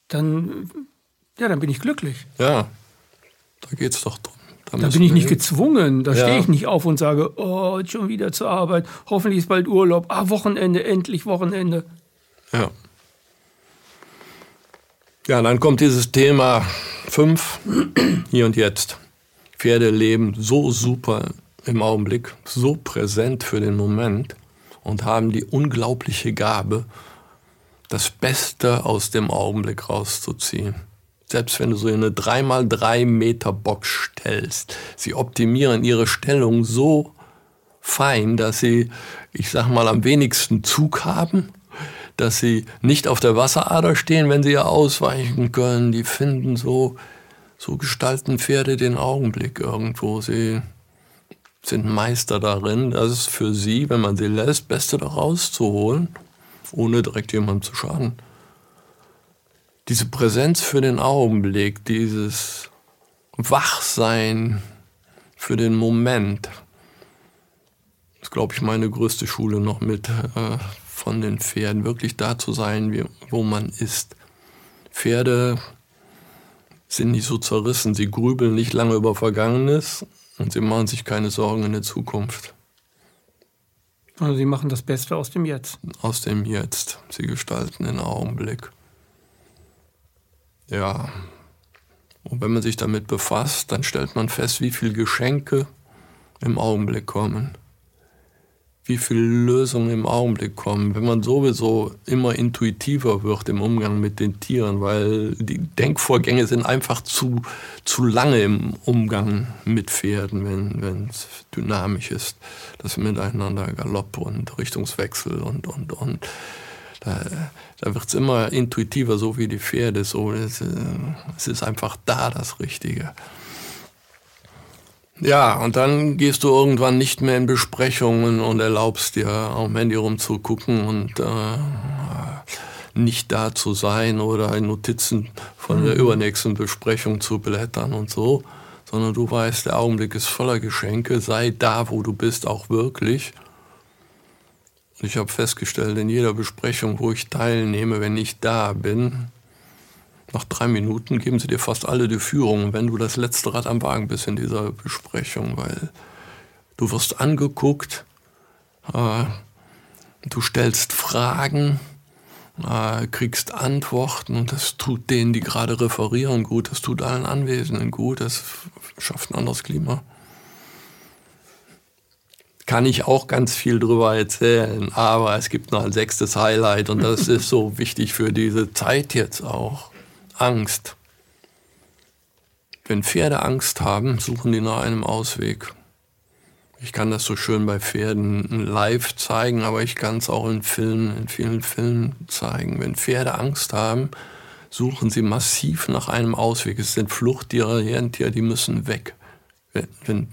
Dann, ja, dann bin ich glücklich. Ja, da geht es doch drum. Da, da bin ich nicht gezwungen. Da ja. stehe ich nicht auf und sage, oh, schon wieder zur Arbeit. Hoffentlich ist bald Urlaub. Ah, Wochenende, endlich Wochenende. Ja. Ja, dann kommt dieses Thema 5, hier und jetzt. Pferde leben so super im Augenblick, so präsent für den Moment und haben die unglaubliche Gabe, das Beste aus dem Augenblick rauszuziehen. Selbst wenn du so eine 3x3 Meter Box stellst, sie optimieren ihre Stellung so fein, dass sie, ich sag mal, am wenigsten Zug haben, dass sie nicht auf der Wasserader stehen, wenn sie ja ausweichen können. Die finden so so gestalten Pferde den Augenblick irgendwo. Sie sind Meister darin, das ist für sie, wenn man sie lässt, Beste daraus zu holen, ohne direkt jemandem zu schaden. Diese Präsenz für den Augenblick, dieses Wachsein für den Moment, ist, glaube ich, meine größte Schule noch mit äh, von den Pferden, wirklich da zu sein, wie, wo man ist. Pferde sind nicht so zerrissen. Sie grübeln nicht lange über Vergangenes und sie machen sich keine Sorgen in der Zukunft. Also sie machen das Beste aus dem Jetzt. Aus dem Jetzt. Sie gestalten den Augenblick. Ja. Und wenn man sich damit befasst, dann stellt man fest, wie viele Geschenke im Augenblick kommen wie viele Lösungen im Augenblick kommen, wenn man sowieso immer intuitiver wird im Umgang mit den Tieren, weil die Denkvorgänge sind einfach zu, zu lange im Umgang mit Pferden, wenn es dynamisch ist. Das Miteinander Galopp und Richtungswechsel und, und, und. Da, da wird es immer intuitiver, so wie die Pferde. So, es, es ist einfach da das Richtige. Ja, und dann gehst du irgendwann nicht mehr in Besprechungen und erlaubst dir am Handy rumzugucken und äh, nicht da zu sein oder in Notizen von der mhm. übernächsten Besprechung zu blättern und so, sondern du weißt, der Augenblick ist voller Geschenke, sei da, wo du bist, auch wirklich. Ich habe festgestellt, in jeder Besprechung, wo ich teilnehme, wenn ich da bin, nach drei Minuten geben sie dir fast alle die Führung, wenn du das letzte Rad am Wagen bist in dieser Besprechung, weil du wirst angeguckt, äh, du stellst Fragen, äh, kriegst Antworten und das tut denen, die gerade referieren, gut, das tut allen Anwesenden gut, das schafft ein anderes Klima. Kann ich auch ganz viel drüber erzählen, aber es gibt noch ein sechstes Highlight und das ist so wichtig für diese Zeit jetzt auch. Angst. Wenn Pferde Angst haben, suchen die nach einem Ausweg. Ich kann das so schön bei Pferden live zeigen, aber ich kann es auch in Filmen, in vielen Filmen zeigen. Wenn Pferde Angst haben, suchen sie massiv nach einem Ausweg. Es sind Fluchttiere, Herentiere, die müssen weg. Wenn, wenn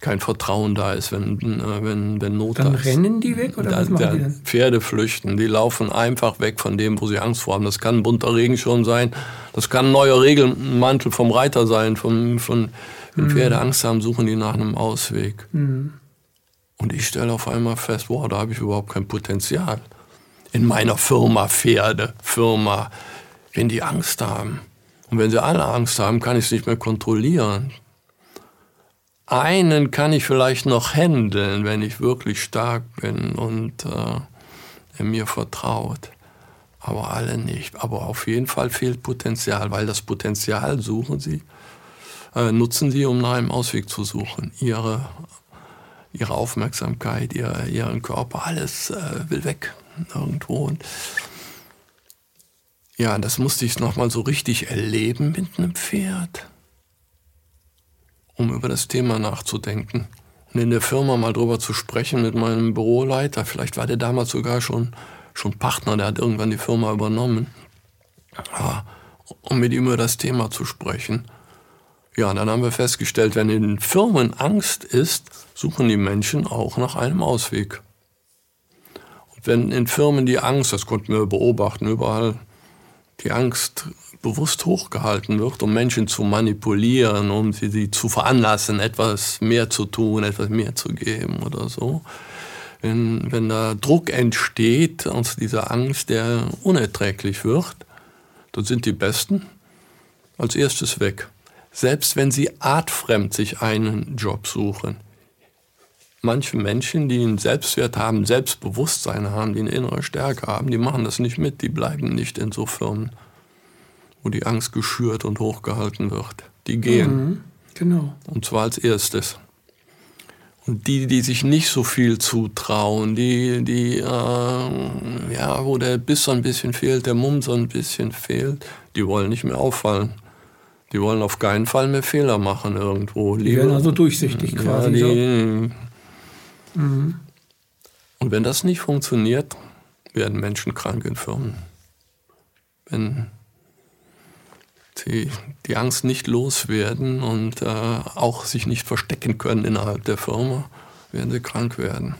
kein Vertrauen da ist, wenn, äh, wenn, wenn Not dann da ist. Dann rennen die weg oder da, was machen die dann? Pferde flüchten, die laufen einfach weg von dem, wo sie Angst vor haben. Das kann ein bunter Regenschirm sein, das kann ein neuer Regelmantel vom Reiter sein. Vom, von, wenn mhm. Pferde Angst haben, suchen die nach einem Ausweg. Mhm. Und ich stelle auf einmal fest, boah, da habe ich überhaupt kein Potenzial. In meiner Firma, Pferde, Firma, wenn die Angst haben. Und wenn sie alle Angst haben, kann ich es nicht mehr kontrollieren einen kann ich vielleicht noch handeln, wenn ich wirklich stark bin und äh, mir vertraut. Aber alle nicht. Aber auf jeden Fall fehlt Potenzial, weil das Potenzial suchen sie, äh, nutzen sie, um nach einem Ausweg zu suchen. Ihre, ihre Aufmerksamkeit, ihr, ihren Körper, alles äh, will weg irgendwo. Und ja, das musste ich nochmal so richtig erleben mit einem Pferd um über das Thema nachzudenken und in der Firma mal drüber zu sprechen mit meinem Büroleiter. Vielleicht war der damals sogar schon, schon Partner, der hat irgendwann die Firma übernommen. Ja, um mit ihm über das Thema zu sprechen. Ja, dann haben wir festgestellt, wenn in Firmen Angst ist, suchen die Menschen auch nach einem Ausweg. Und wenn in Firmen die Angst, das konnten wir beobachten überall, die Angst bewusst hochgehalten wird, um Menschen zu manipulieren, um sie, sie zu veranlassen, etwas mehr zu tun, etwas mehr zu geben oder so. Wenn, wenn da Druck entsteht aus dieser Angst, der unerträglich wird, dann sind die Besten als erstes weg. Selbst wenn sie artfremd sich einen Job suchen. Manche Menschen, die einen Selbstwert haben, Selbstbewusstsein haben, die eine innere Stärke haben, die machen das nicht mit, die bleiben nicht in so Firmen wo die Angst geschürt und hochgehalten wird. Die gehen. Mhm, genau. Und zwar als erstes. Und die, die sich nicht so viel zutrauen, die, die, äh, ja, wo der Biss so ein bisschen fehlt, der Mumm so ein bisschen fehlt, die wollen nicht mehr auffallen. Die wollen auf keinen Fall mehr Fehler machen irgendwo. Die werden also durchsichtig ja, quasi. Die, so. Mhm. Und wenn das nicht funktioniert, werden Menschen krank in Firmen. Wenn die, die Angst nicht loswerden und äh, auch sich nicht verstecken können innerhalb der Firma, werden sie krank werden.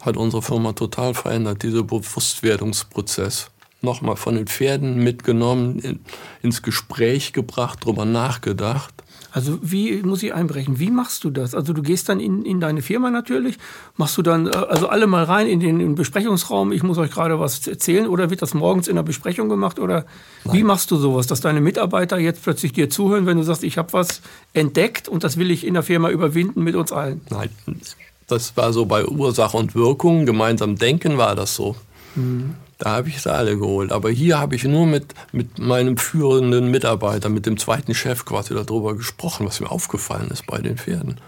Hat unsere Firma total verändert, dieser Bewusstwerdungsprozess. Nochmal von den Pferden mitgenommen, in, ins Gespräch gebracht, darüber nachgedacht also wie muss ich einbrechen? Wie machst du das? Also du gehst dann in, in deine Firma natürlich, machst du dann, äh, also alle mal rein in den, in den Besprechungsraum, ich muss euch gerade was erzählen oder wird das morgens in der Besprechung gemacht oder Nein. wie machst du sowas, dass deine Mitarbeiter jetzt plötzlich dir zuhören, wenn du sagst, ich habe was entdeckt und das will ich in der Firma überwinden mit uns allen? Nein, das war so bei Ursache und Wirkung, gemeinsam denken war das so. Mhm. Da habe ich sie alle geholt. Aber hier habe ich nur mit, mit meinem führenden Mitarbeiter, mit dem zweiten Chef quasi darüber gesprochen, was mir aufgefallen ist bei den Pferden.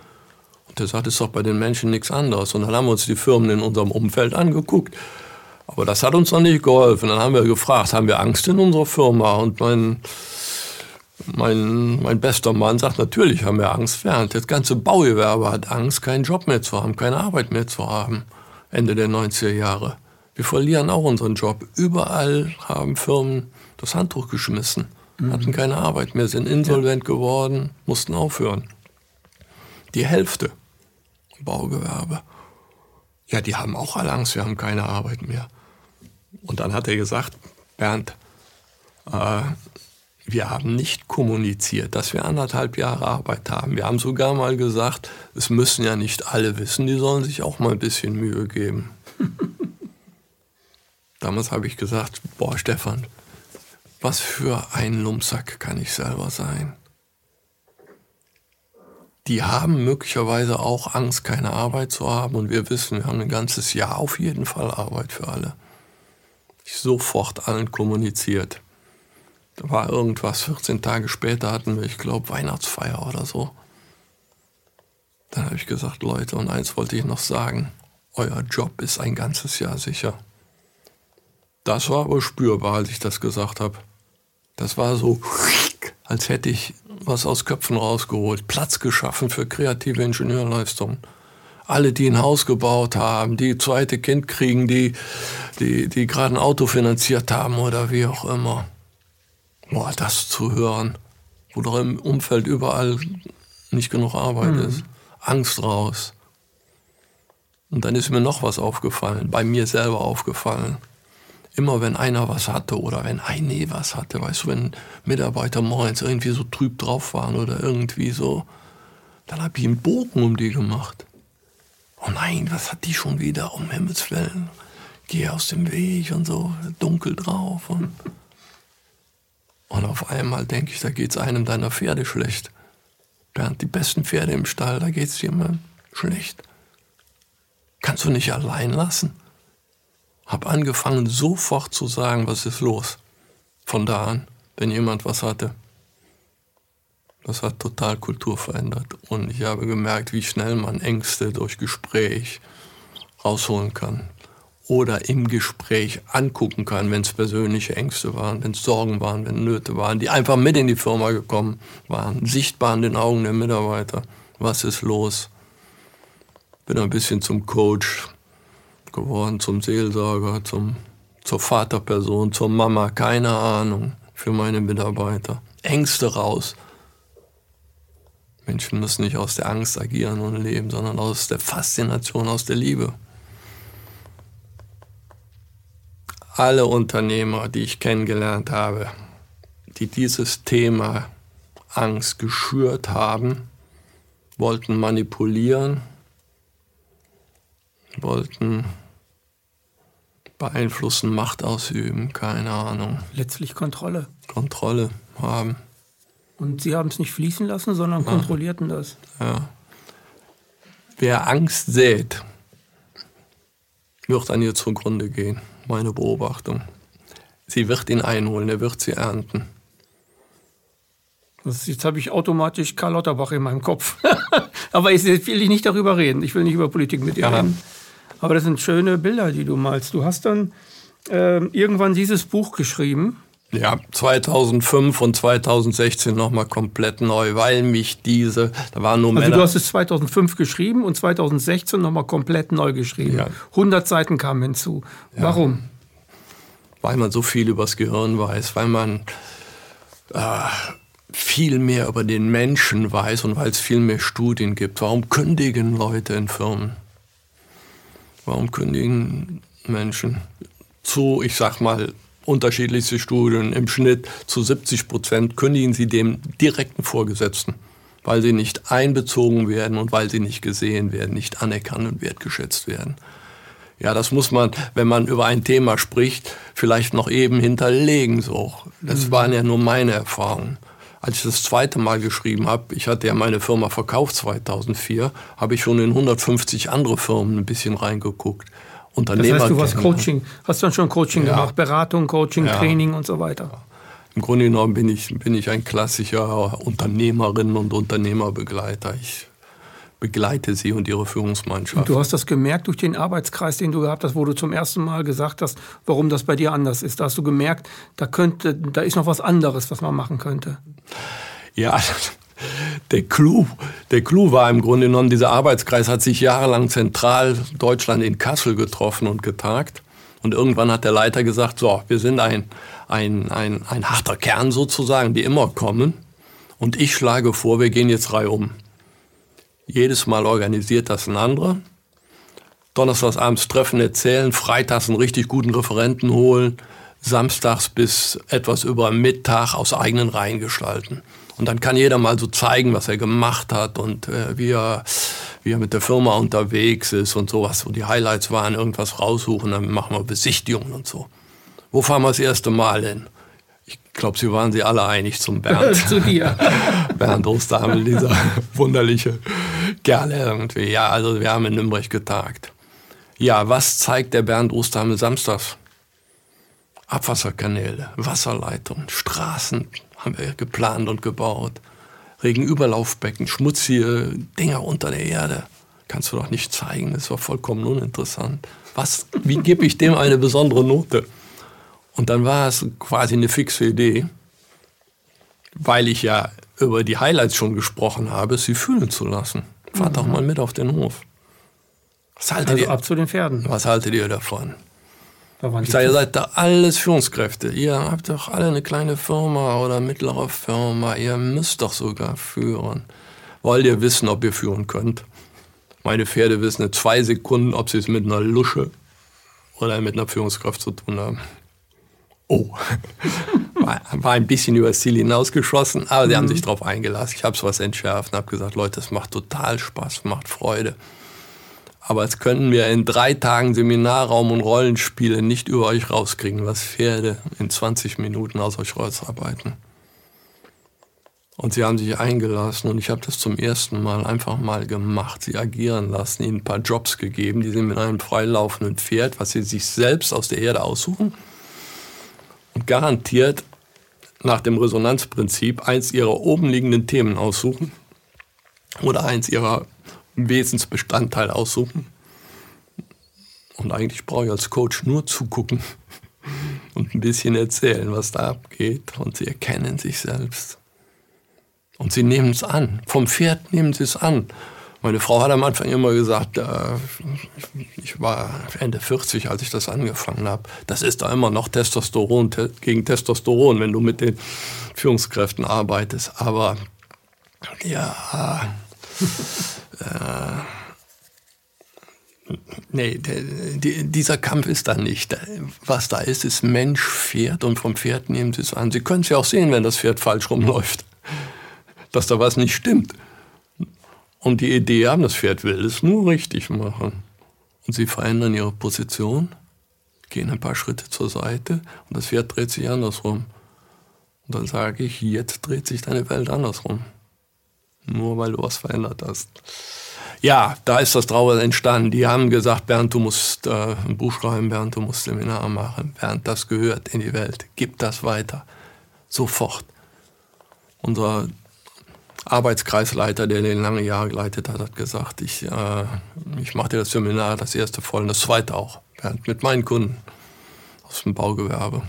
Und der sagt, es ist doch bei den Menschen nichts anderes. Und dann haben wir uns die Firmen in unserem Umfeld angeguckt. Aber das hat uns noch nicht geholfen. Dann haben wir gefragt, haben wir Angst in unserer Firma? Und mein, mein, mein bester Mann sagt, natürlich haben wir Angst. Während das ganze Baugewerbe hat Angst, keinen Job mehr zu haben, keine Arbeit mehr zu haben. Ende der 90er Jahre. Wir verlieren auch unseren Job. Überall haben Firmen das Handtuch geschmissen, mhm. hatten keine Arbeit mehr, sind insolvent ja. geworden, mussten aufhören. Die Hälfte im Baugewerbe. Ja, die haben auch alle Angst, wir haben keine Arbeit mehr. Und dann hat er gesagt, Bernd, äh, wir haben nicht kommuniziert, dass wir anderthalb Jahre Arbeit haben. Wir haben sogar mal gesagt, es müssen ja nicht alle wissen, die sollen sich auch mal ein bisschen Mühe geben. Damals habe ich gesagt, boah Stefan, was für ein Lumpsack kann ich selber sein? Die haben möglicherweise auch Angst, keine Arbeit zu haben und wir wissen, wir haben ein ganzes Jahr auf jeden Fall Arbeit für alle. Ich sofort allen kommuniziert. Da war irgendwas, 14 Tage später hatten wir, ich glaube, Weihnachtsfeier oder so. Dann habe ich gesagt, Leute, und eins wollte ich noch sagen, euer Job ist ein ganzes Jahr sicher. Das war aber spürbar, als ich das gesagt habe. Das war so, als hätte ich was aus Köpfen rausgeholt, Platz geschaffen für kreative Ingenieurleistungen. Alle, die ein Haus gebaut haben, die zweite Kind kriegen, die, die, die gerade ein Auto finanziert haben oder wie auch immer. Boah, das zu hören, wo doch im Umfeld überall nicht genug Arbeit mhm. ist. Angst raus. Und dann ist mir noch was aufgefallen, bei mir selber aufgefallen immer wenn einer was hatte oder wenn eine was hatte, weißt du, wenn Mitarbeiter morgens irgendwie so trüb drauf waren oder irgendwie so, dann habe ich einen Bogen um die gemacht. Oh nein, was hat die schon wieder, um Himmels Willen. Geh aus dem Weg und so, dunkel drauf. Und, und auf einmal denke ich, da geht es einem deiner Pferde schlecht. Bernd, die besten Pferde im Stall, da geht es jemandem schlecht. Kannst du nicht allein lassen? Habe angefangen, sofort zu sagen, was ist los. Von da an, wenn jemand was hatte. Das hat total Kultur verändert. Und ich habe gemerkt, wie schnell man Ängste durch Gespräch rausholen kann. Oder im Gespräch angucken kann, wenn es persönliche Ängste waren, wenn es Sorgen waren, wenn Nöte waren, die einfach mit in die Firma gekommen waren, sichtbar in den Augen der Mitarbeiter. Was ist los? Bin ein bisschen zum Coach geworden, zum Seelsorger, zum, zur Vaterperson, zur Mama, keine Ahnung, für meine Mitarbeiter. Ängste raus. Menschen müssen nicht aus der Angst agieren und leben, sondern aus der Faszination, aus der Liebe. Alle Unternehmer, die ich kennengelernt habe, die dieses Thema Angst geschürt haben, wollten manipulieren, wollten beeinflussen, Macht ausüben, keine Ahnung. Letztlich Kontrolle. Kontrolle haben. Und Sie haben es nicht fließen lassen, sondern ja. kontrollierten das. Ja. Wer Angst sät, wird an ihr zugrunde gehen, meine Beobachtung. Sie wird ihn einholen, er wird sie ernten. Das, jetzt habe ich automatisch Karl Lauterbach in meinem Kopf. Aber ich will ich nicht darüber reden. Ich will nicht über Politik mit dir ja. reden. Aber das sind schöne Bilder, die du malst. Du hast dann äh, irgendwann dieses Buch geschrieben. Ja, 2005 und 2016 nochmal komplett neu, weil mich diese, da waren nur also Männer. Du hast es 2005 geschrieben und 2016 nochmal komplett neu geschrieben. Ja. 100 Seiten kamen hinzu. Ja. Warum? Weil man so viel übers Gehirn weiß, weil man äh, viel mehr über den Menschen weiß und weil es viel mehr Studien gibt. Warum kündigen Leute in Firmen? Warum kündigen Menschen zu, ich sag mal, unterschiedlichste Studien, im Schnitt zu 70 Prozent kündigen sie dem direkten Vorgesetzten, weil sie nicht einbezogen werden und weil sie nicht gesehen werden, nicht anerkannt und wertgeschätzt werden. Ja, das muss man, wenn man über ein Thema spricht, vielleicht noch eben hinterlegen. So. Das mhm. waren ja nur meine Erfahrungen. Als ich das zweite Mal geschrieben habe, ich hatte ja meine Firma verkauft 2004, habe ich schon in 150 andere Firmen ein bisschen reingeguckt. Unternehmer das heißt, du hast Coaching, hast dann schon Coaching ja. gemacht, Beratung, Coaching, ja. Training und so weiter. Im Grunde genommen bin ich, bin ich ein klassischer Unternehmerin und Unternehmerbegleiter. Ich begleite sie und ihre Führungsmannschaft. Und du hast das gemerkt durch den Arbeitskreis, den du gehabt hast, wo du zum ersten Mal gesagt hast, warum das bei dir anders ist. Da hast du gemerkt, da könnte, da ist noch was anderes, was man machen könnte. Ja, der Clou, der Clou war im Grunde genommen, dieser Arbeitskreis hat sich jahrelang zentral Deutschland in Kassel getroffen und getagt. Und irgendwann hat der Leiter gesagt, so, wir sind ein, ein, ein, ein harter Kern sozusagen, die immer kommen. Und ich schlage vor, wir gehen jetzt reihum. Jedes Mal organisiert das ein anderer. Donnerstags abends Treffen erzählen, freitags einen richtig guten Referenten holen, samstags bis etwas über Mittag aus eigenen Reihen gestalten. Und dann kann jeder mal so zeigen, was er gemacht hat und äh, wie, er, wie er mit der Firma unterwegs ist und sowas. Und die Highlights waren, irgendwas raussuchen, dann machen wir Besichtigungen und so. Wo fahren wir das erste Mal hin? Ich glaube, Sie waren sie alle einig zum Bernd. Zu dir. Bernd Osterhamel, dieser wunderliche Kerl irgendwie. Ja, also wir haben in Nürnberg getagt. Ja, was zeigt der Bernd Osterhamel samstags? Abwasserkanäle, Wasserleitungen, Straßen haben wir geplant und gebaut. Regenüberlaufbecken, schmutzige Dinger unter der Erde. Kannst du doch nicht zeigen, das war vollkommen uninteressant. Was, wie gebe ich dem eine besondere Note? Und dann war es quasi eine fixe Idee, weil ich ja über die Highlights schon gesprochen habe, sie fühlen zu lassen. Fahrt mhm. doch mal mit auf den Hof. Was haltet also ihr, ab zu den Pferden. Was haltet ihr davon? Da ich sage, ihr seid da alles Führungskräfte. Ihr habt doch alle eine kleine Firma oder mittlere Firma. Ihr müsst doch sogar führen. Wollt ihr wissen, ob ihr führen könnt? Meine Pferde wissen in zwei Sekunden, ob sie es mit einer Lusche oder mit einer Führungskraft zu tun haben. Oh, war, war ein bisschen über das Ziel hinausgeschossen, aber sie mhm. haben sich darauf eingelassen. Ich habe es was entschärft und habe gesagt, Leute, es macht total Spaß, macht Freude. Aber es könnten wir in drei Tagen Seminarraum und Rollenspiele nicht über euch rauskriegen, was Pferde in 20 Minuten aus euch rausarbeiten. Und sie haben sich eingelassen und ich habe das zum ersten Mal einfach mal gemacht. Sie agieren lassen, ihnen ein paar Jobs gegeben. Die sind mit einem freilaufenden Pferd, was sie sich selbst aus der Erde aussuchen und garantiert nach dem Resonanzprinzip eins ihrer oben liegenden Themen aussuchen oder eins ihrer Wesensbestandteil aussuchen. Und eigentlich brauche ich als Coach nur zugucken und ein bisschen erzählen, was da abgeht. Und sie erkennen sich selbst. Und sie nehmen es an. Vom Pferd nehmen sie es an. Meine Frau hat am Anfang immer gesagt, äh, ich war Ende 40, als ich das angefangen habe. Das ist da immer noch Testosteron te gegen Testosteron, wenn du mit den Führungskräften arbeitest. Aber Ja. Äh, nee, der, die, dieser Kampf ist da nicht. Was da ist, ist Mensch, Pferd und vom Pferd nehmen Sie es an. Sie können es ja auch sehen, wenn das Pferd falsch rumläuft, dass da was nicht stimmt. Und die Idee haben, das Pferd will es nur richtig machen. Und Sie verändern Ihre Position, gehen ein paar Schritte zur Seite und das Pferd dreht sich andersrum. Und dann sage ich, jetzt dreht sich deine Welt andersrum. Nur weil du was verändert hast. Ja, da ist das Trauer entstanden. Die haben gesagt, Bernd, du musst äh, ein Buch schreiben, Bernd, du musst Seminar machen. Bernd, das gehört in die Welt. Gib das weiter. Sofort. Unser Arbeitskreisleiter, der den lange Jahre geleitet hat, hat gesagt, ich, äh, ich mache dir das Seminar, das erste voll und das zweite auch. Bernd, mit meinen Kunden aus dem Baugewerbe.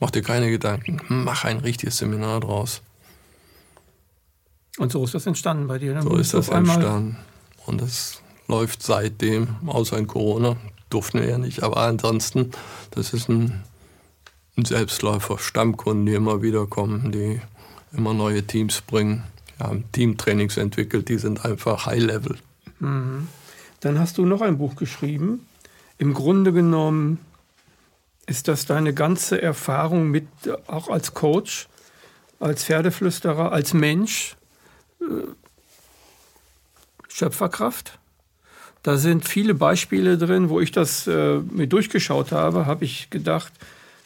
Mach dir keine Gedanken. Mach ein richtiges Seminar draus. Und so ist das entstanden bei dir. Dann so ist das entstanden. Und es läuft seitdem, außer in Corona, durften wir ja nicht. Aber ansonsten, das ist ein, ein Selbstläufer. Stammkunden, die immer wieder kommen, die immer neue Teams bringen. Wir haben Teamtrainings entwickelt, die sind einfach High-Level. Mhm. Dann hast du noch ein Buch geschrieben. Im Grunde genommen ist das deine ganze Erfahrung mit, auch als Coach, als Pferdeflüsterer, als Mensch, Schöpferkraft? Da sind viele Beispiele drin, wo ich das äh, mir durchgeschaut habe, habe ich gedacht,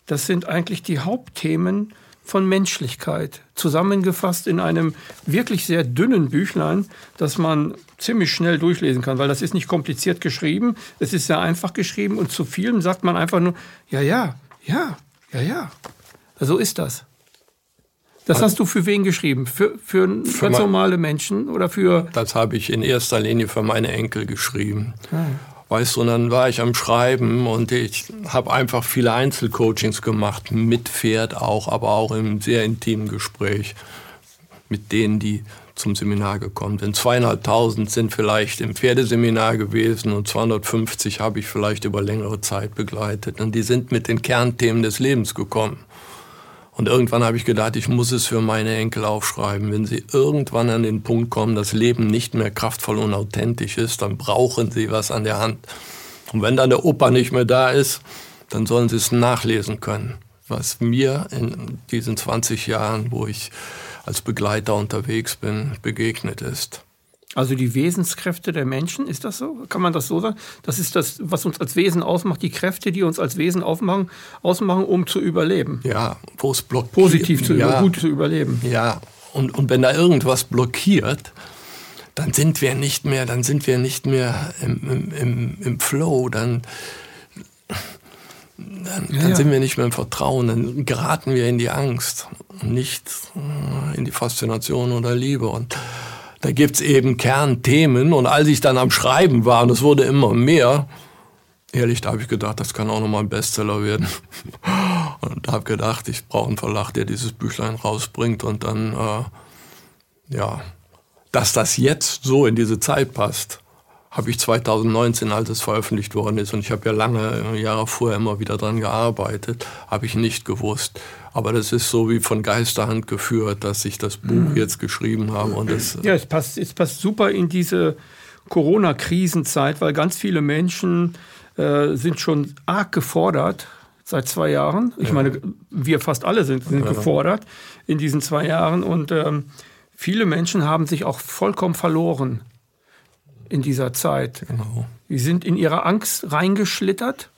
das sind eigentlich die Hauptthemen von Menschlichkeit, zusammengefasst in einem wirklich sehr dünnen Büchlein, das man ziemlich schnell durchlesen kann, weil das ist nicht kompliziert geschrieben, es ist sehr einfach geschrieben und zu vielen sagt man einfach nur, ja, ja, ja, ja, ja. So ist das. Das hast du für wen geschrieben? Für, für, für ganz normale Menschen oder für. Das habe ich in erster Linie für meine Enkel geschrieben. Ah. Weißt du, und dann war ich am Schreiben und ich habe einfach viele Einzelcoachings gemacht, mit Pferd auch, aber auch im sehr intimen Gespräch mit denen, die zum Seminar gekommen sind. Zweieinhalbtausend sind vielleicht im Pferdeseminar gewesen und 250 habe ich vielleicht über längere Zeit begleitet. Und die sind mit den Kernthemen des Lebens gekommen. Und irgendwann habe ich gedacht, ich muss es für meine Enkel aufschreiben. Wenn sie irgendwann an den Punkt kommen, dass Leben nicht mehr kraftvoll und authentisch ist, dann brauchen sie was an der Hand. Und wenn dann der Opa nicht mehr da ist, dann sollen sie es nachlesen können. Was mir in diesen 20 Jahren, wo ich als Begleiter unterwegs bin, begegnet ist. Also die Wesenskräfte der Menschen, ist das so? Kann man das so sagen? Das ist das, was uns als Wesen ausmacht, die Kräfte, die uns als Wesen aufmachen, ausmachen, um zu überleben. Ja, wo es blockiert. Positiv zu, ja, gut zu überleben. Ja, und, und wenn da irgendwas blockiert, dann sind wir nicht mehr, dann sind wir nicht mehr im, im, im Flow, dann, dann, ja, dann, sind wir nicht mehr im Vertrauen, dann geraten wir in die Angst und nicht in die Faszination oder Liebe. Und da gibt's eben Kernthemen. Und als ich dann am Schreiben war, und es wurde immer mehr, ehrlich, da habe ich gedacht, das kann auch nochmal ein Bestseller werden. Und habe gedacht, ich brauche einen Verlag, der dieses Büchlein rausbringt. Und dann, äh, ja, dass das jetzt so in diese Zeit passt, habe ich 2019, als es veröffentlicht worden ist, und ich habe ja lange Jahre vorher immer wieder dran gearbeitet, habe ich nicht gewusst. Aber das ist so wie von Geisterhand geführt, dass ich das Buch mhm. jetzt geschrieben habe. Und das, ja, es passt, es passt super in diese Corona-Krisenzeit, weil ganz viele Menschen äh, sind schon arg gefordert seit zwei Jahren. Ich ja. meine, wir fast alle sind, sind ja. gefordert in diesen zwei Jahren. Und ähm, viele Menschen haben sich auch vollkommen verloren in dieser Zeit. Genau. Die sind in ihre Angst reingeschlittert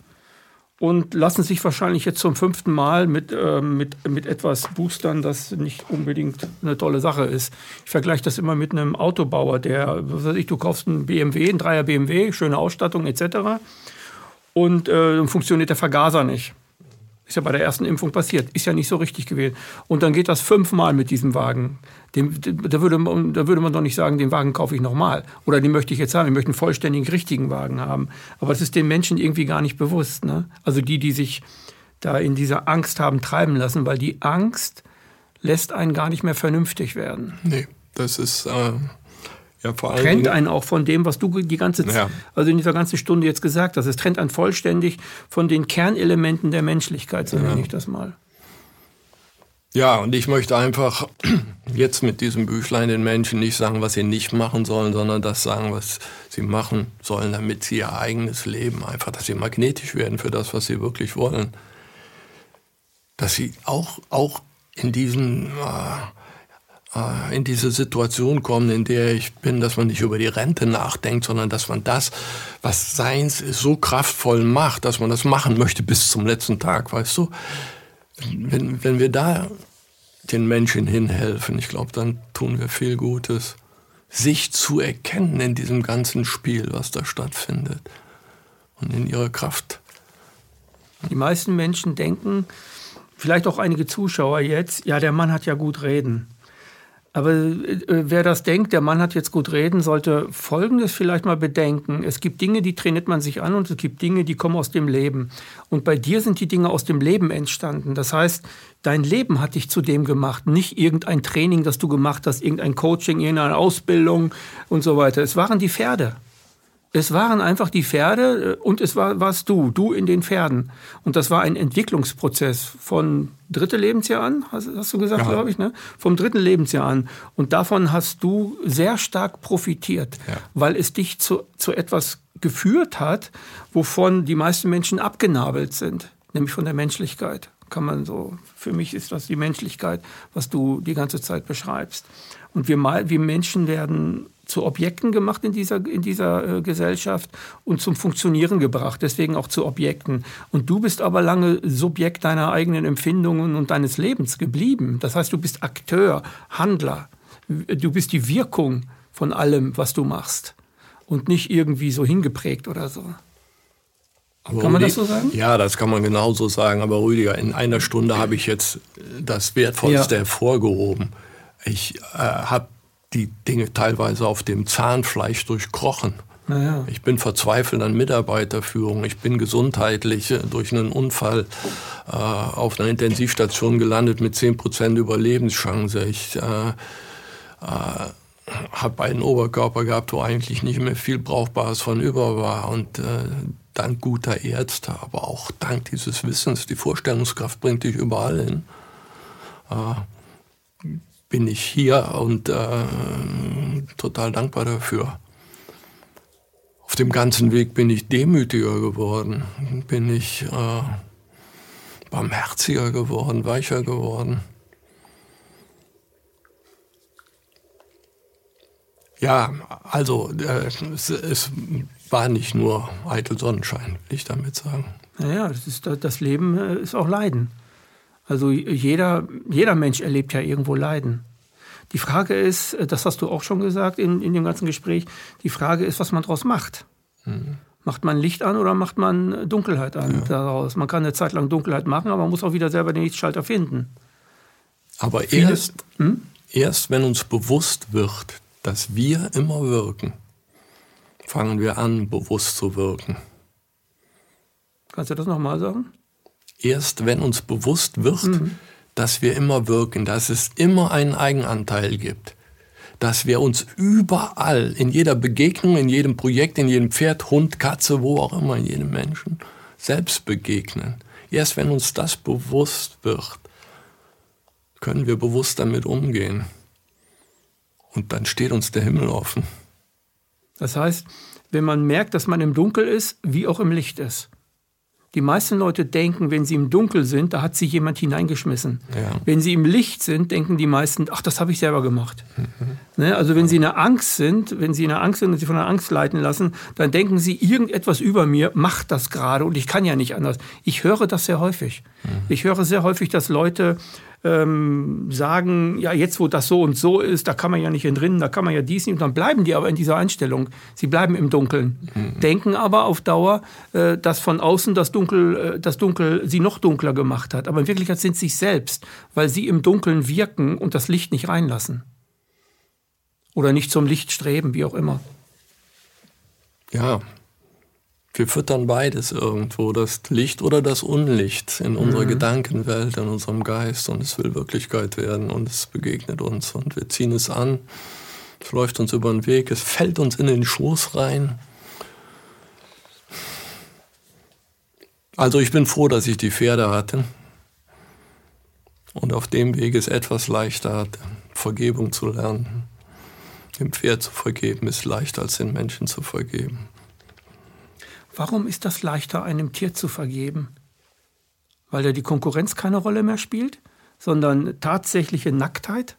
und lassen sich wahrscheinlich jetzt zum fünften Mal mit, äh, mit, mit etwas boostern, das nicht unbedingt eine tolle Sache ist. Ich vergleiche das immer mit einem Autobauer, der, was weiß ich, du kaufst einen BMW, einen Dreier BMW, schöne Ausstattung etc. Und äh, funktioniert der Vergaser nicht. Ist ja bei der ersten Impfung passiert. Ist ja nicht so richtig gewählt. Und dann geht das fünfmal mit diesem Wagen. Dem, da, würde man, da würde man doch nicht sagen, den Wagen kaufe ich nochmal. Oder den möchte ich jetzt haben. Ich möchte einen vollständigen, richtigen Wagen haben. Aber das ist den Menschen irgendwie gar nicht bewusst. Ne? Also die, die sich da in dieser Angst haben treiben lassen, weil die Angst lässt einen gar nicht mehr vernünftig werden. Nee, das ist. Äh ja, trennt einen auch von dem, was du die ganze ja. also in dieser ganzen Stunde jetzt gesagt hast. Es trennt einen vollständig von den Kernelementen der Menschlichkeit, so ja. nenne ich das mal. Ja, und ich möchte einfach jetzt mit diesem Büchlein den Menschen nicht sagen, was sie nicht machen sollen, sondern das sagen, was sie machen sollen, damit sie ihr eigenes Leben einfach, dass sie magnetisch werden für das, was sie wirklich wollen. Dass sie auch, auch in diesen, äh, in diese Situation kommen, in der ich bin, dass man nicht über die Rente nachdenkt, sondern dass man das, was seins ist, so kraftvoll macht, dass man das machen möchte bis zum letzten Tag, weißt du? wenn, wenn wir da den Menschen hinhelfen, ich glaube, dann tun wir viel Gutes. Sich zu erkennen in diesem ganzen Spiel, was da stattfindet und in ihrer Kraft. Die meisten Menschen denken, vielleicht auch einige Zuschauer jetzt, ja, der Mann hat ja gut reden. Aber äh, wer das denkt, der Mann hat jetzt gut reden, sollte Folgendes vielleicht mal bedenken. Es gibt Dinge, die trainiert man sich an und es gibt Dinge, die kommen aus dem Leben. Und bei dir sind die Dinge aus dem Leben entstanden. Das heißt, dein Leben hat dich zu dem gemacht, nicht irgendein Training, das du gemacht hast, irgendein Coaching, irgendeine Ausbildung und so weiter. Es waren die Pferde. Es waren einfach die Pferde äh, und es war, warst du, du in den Pferden. Und das war ein Entwicklungsprozess von dritte Lebensjahr an, hast, hast du gesagt, ja. glaube ich, ne? Vom dritten Lebensjahr an. Und davon hast du sehr stark profitiert, ja. weil es dich zu, zu etwas geführt hat, wovon die meisten Menschen abgenabelt sind, nämlich von der Menschlichkeit. Kann man so, für mich ist das die Menschlichkeit, was du die ganze Zeit beschreibst. Und wir, wir Menschen werden zu Objekten gemacht in dieser, in dieser äh, Gesellschaft und zum Funktionieren gebracht, deswegen auch zu Objekten. Und du bist aber lange Subjekt deiner eigenen Empfindungen und deines Lebens geblieben. Das heißt, du bist Akteur, Handler. Du bist die Wirkung von allem, was du machst und nicht irgendwie so hingeprägt oder so. Aber kann man das so sagen? Ja, das kann man genauso sagen. Aber Rüdiger, in einer Stunde habe ich jetzt das Wertvollste ja. hervorgehoben. Ich äh, habe die Dinge teilweise auf dem Zahnfleisch durchkrochen. Ja. Ich bin verzweifelt an Mitarbeiterführung. Ich bin gesundheitlich äh, durch einen Unfall äh, auf einer Intensivstation gelandet mit 10% Überlebenschance. Ich äh, äh, habe einen Oberkörper gehabt, wo eigentlich nicht mehr viel Brauchbares von über war. Und äh, dank guter Ärzte, aber auch dank dieses Wissens, die Vorstellungskraft bringt dich überall hin. Bin ich hier und äh, total dankbar dafür. Auf dem ganzen Weg bin ich demütiger geworden, bin ich äh, barmherziger geworden, weicher geworden. Ja, also äh, es, es, war nicht nur eitel Sonnenschein, will ich damit sagen. Naja, das, ist, das Leben äh, ist auch Leiden. Also jeder, jeder Mensch erlebt ja irgendwo Leiden. Die Frage ist, äh, das hast du auch schon gesagt in, in dem ganzen Gespräch, die Frage ist, was man daraus macht. Mhm. Macht man Licht an oder macht man Dunkelheit an ja. daraus? Man kann eine Zeit lang Dunkelheit machen, aber man muss auch wieder selber den Lichtschalter finden. Aber Viele, erst, hm? erst wenn uns bewusst wird, dass wir immer wirken, fangen wir an, bewusst zu wirken. Kannst du das nochmal sagen? Erst wenn uns bewusst wird, mhm. dass wir immer wirken, dass es immer einen Eigenanteil gibt, dass wir uns überall, in jeder Begegnung, in jedem Projekt, in jedem Pferd, Hund, Katze, wo auch immer, in jedem Menschen, selbst begegnen. Erst wenn uns das bewusst wird, können wir bewusst damit umgehen. Und dann steht uns der Himmel offen. Das heißt, wenn man merkt, dass man im Dunkel ist, wie auch im Licht ist. Die meisten Leute denken, wenn sie im Dunkel sind, da hat sich jemand hineingeschmissen. Ja. Wenn sie im Licht sind, denken die meisten, ach, das habe ich selber gemacht. Mhm. Ne? Also wenn sie in der Angst sind, wenn sie in der Angst sind und sich von der Angst leiten lassen, dann denken sie, irgendetwas über mir macht das gerade und ich kann ja nicht anders. Ich höre das sehr häufig. Mhm. Ich höre sehr häufig, dass Leute ähm, sagen, ja, jetzt wo das so und so ist, da kann man ja nicht entrinnen, da kann man ja dies nicht. Und dann bleiben die aber in dieser Einstellung. Sie bleiben im Dunkeln. Mhm. Denken aber auf Dauer, äh, dass von außen das Dunkel, äh, das Dunkel sie noch dunkler gemacht hat. Aber in Wirklichkeit sind sie sich selbst, weil sie im Dunkeln wirken und das Licht nicht reinlassen. Oder nicht zum Licht streben, wie auch immer. Ja, wir füttern beides irgendwo, das Licht oder das Unlicht in unserer mhm. Gedankenwelt, in unserem Geist und es will Wirklichkeit werden und es begegnet uns und wir ziehen es an, es läuft uns über den Weg, es fällt uns in den Schoß rein. Also ich bin froh, dass ich die Pferde hatte und auf dem Weg ist etwas leichter, Vergebung zu lernen. Dem Pferd zu vergeben ist leichter als den Menschen zu vergeben. Warum ist das leichter, einem Tier zu vergeben? Weil da die Konkurrenz keine Rolle mehr spielt, sondern tatsächliche Nacktheit,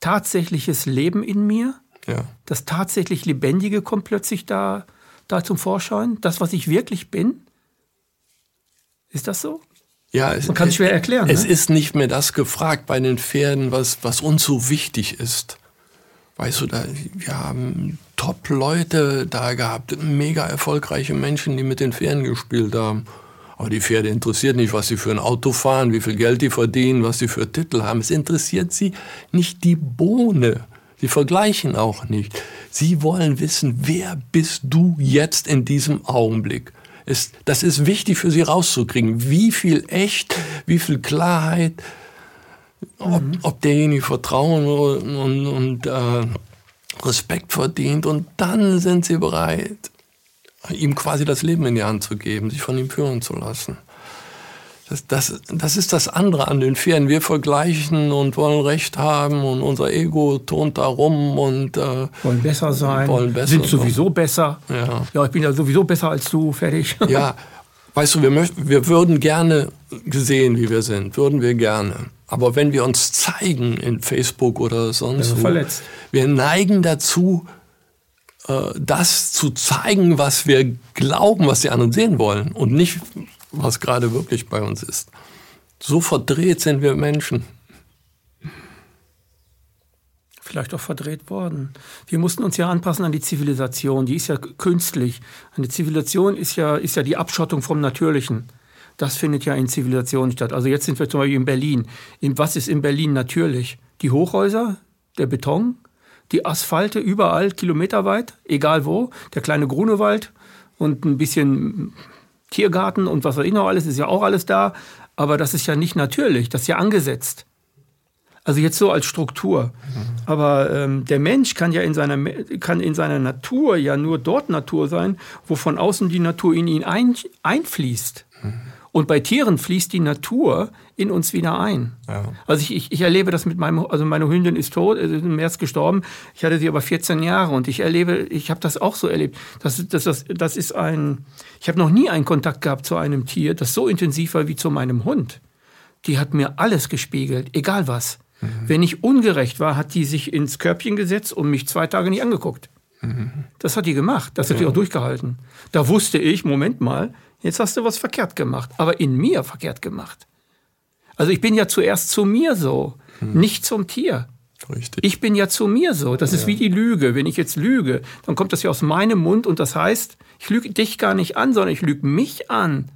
tatsächliches Leben in mir, ja. das tatsächlich Lebendige kommt plötzlich da, da zum Vorschein, das, was ich wirklich bin. Ist das so? Ja, es, Man kann es schwer erklären. Es ne? ist nicht mehr das gefragt bei den Pferden, was, was uns so wichtig ist. Weißt du, da, wir haben Top-Leute da gehabt, mega erfolgreiche Menschen, die mit den Pferden gespielt haben. Aber die Pferde interessiert nicht, was sie für ein Auto fahren, wie viel Geld die verdienen, was sie für Titel haben. Es interessiert sie nicht die Bohne. Sie vergleichen auch nicht. Sie wollen wissen, wer bist du jetzt in diesem Augenblick? Es, das ist wichtig für sie rauszukriegen. Wie viel echt, wie viel Klarheit, ob, mhm. ob derjenige Vertrauen und, und, und äh, Respekt verdient. Und dann sind sie bereit, ihm quasi das Leben in die Hand zu geben, sich von ihm führen zu lassen. Das, das, das ist das andere an den Pferden. Wir vergleichen und wollen Recht haben und unser Ego turnt da rum und äh, wollen besser sein, wollen besser sind sowieso sein. besser. Ja. ja, ich bin ja sowieso besser als du, fertig. Ja, weißt du, wir, möchten, wir würden gerne gesehen, wie wir sind, würden wir gerne. Aber wenn wir uns zeigen in Facebook oder sonst wo, verletzt. wir neigen dazu, äh, das zu zeigen, was wir glauben, was die anderen sehen wollen und nicht, was gerade wirklich bei uns ist. So verdreht sind wir Menschen. Vielleicht auch verdreht worden. Wir mussten uns ja anpassen an die Zivilisation. Die ist ja künstlich. Eine Zivilisation ist ja, ist ja die Abschottung vom Natürlichen. Das findet ja in Zivilisationen statt. Also jetzt sind wir zum Beispiel in Berlin. In, was ist in Berlin natürlich? Die Hochhäuser, der Beton, die Asphalte überall kilometerweit, egal wo, der kleine Grunewald und ein bisschen Tiergarten und was weiß ich noch alles, ist ja auch alles da. Aber das ist ja nicht natürlich, das ist ja angesetzt. Also jetzt so als Struktur. Mhm. Aber ähm, der Mensch kann ja in seiner, kann in seiner Natur ja nur dort Natur sein, wo von außen die Natur in ihn ein, einfließt. Und bei Tieren fließt die Natur in uns wieder ein. Ja. Also ich, ich, ich, erlebe das mit meinem, also meine Hündin ist tot, ist im März gestorben. Ich hatte sie aber 14 Jahre und ich erlebe, ich habe das auch so erlebt. Das, das, das, das ist ein, ich habe noch nie einen Kontakt gehabt zu einem Tier, das so intensiv war wie zu meinem Hund. Die hat mir alles gespiegelt, egal was. Mhm. Wenn ich ungerecht war, hat die sich ins Körbchen gesetzt und mich zwei Tage nicht angeguckt. Mhm. Das hat die gemacht. Das hat die auch durchgehalten. Da wusste ich, Moment mal, Jetzt hast du was verkehrt gemacht, aber in mir verkehrt gemacht. Also ich bin ja zuerst zu mir so, hm. nicht zum Tier. Richtig. Ich bin ja zu mir so. Das ja. ist wie die Lüge. Wenn ich jetzt lüge, dann kommt das ja aus meinem Mund und das heißt, ich lüge dich gar nicht an, sondern ich lüge mich an.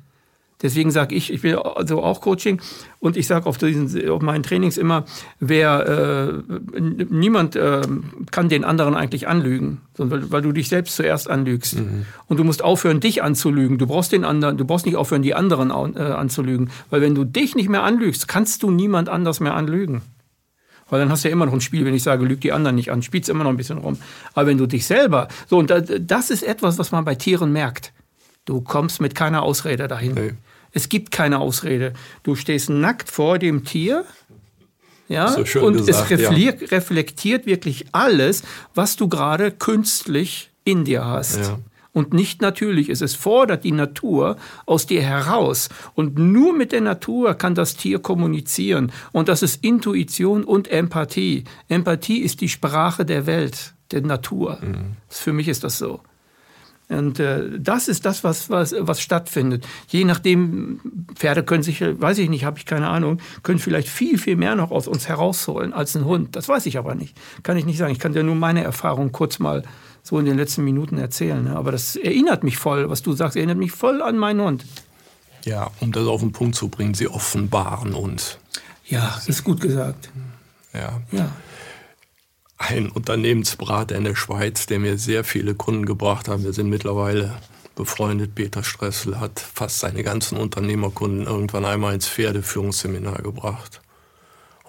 Deswegen sage ich, ich will also auch Coaching und ich sage auf, auf meinen Trainings immer, wer äh, niemand äh, kann den anderen eigentlich anlügen, sondern weil, weil du dich selbst zuerst anlügst. Mhm. Und du musst aufhören, dich anzulügen. Du brauchst den anderen, du brauchst nicht aufhören, die anderen äh, anzulügen. Weil wenn du dich nicht mehr anlügst, kannst du niemand anders mehr anlügen. Weil dann hast du ja immer noch ein Spiel, wenn ich sage, lüg die anderen nicht an, spielst immer noch ein bisschen rum. Aber wenn du dich selber, so, und das ist etwas, was man bei Tieren merkt. Du kommst mit keiner Ausrede dahin. Nee. Es gibt keine Ausrede. Du stehst nackt vor dem Tier. Ja, so und gesagt, es reflektiert, ja. reflektiert wirklich alles, was du gerade künstlich in dir hast. Ja. Und nicht natürlich ist. Es fordert die Natur aus dir heraus. Und nur mit der Natur kann das Tier kommunizieren. Und das ist Intuition und Empathie. Empathie ist die Sprache der Welt, der Natur. Mhm. Für mich ist das so. Und äh, das ist das, was, was, was stattfindet. Je nachdem, Pferde können sich, weiß ich nicht, habe ich keine Ahnung, können vielleicht viel, viel mehr noch aus uns herausholen als ein Hund. Das weiß ich aber nicht. Kann ich nicht sagen. Ich kann dir nur meine Erfahrung kurz mal so in den letzten Minuten erzählen. Ne? Aber das erinnert mich voll, was du sagst, erinnert mich voll an meinen Hund. Ja, um das auf den Punkt zu bringen, sie offenbaren uns. Ja, das ist gut gesagt. Ja. ja ein Unternehmensberater in der Schweiz, der mir sehr viele Kunden gebracht hat. Wir sind mittlerweile befreundet. Peter Stressel hat fast seine ganzen Unternehmerkunden irgendwann einmal ins Pferdeführungsseminar gebracht.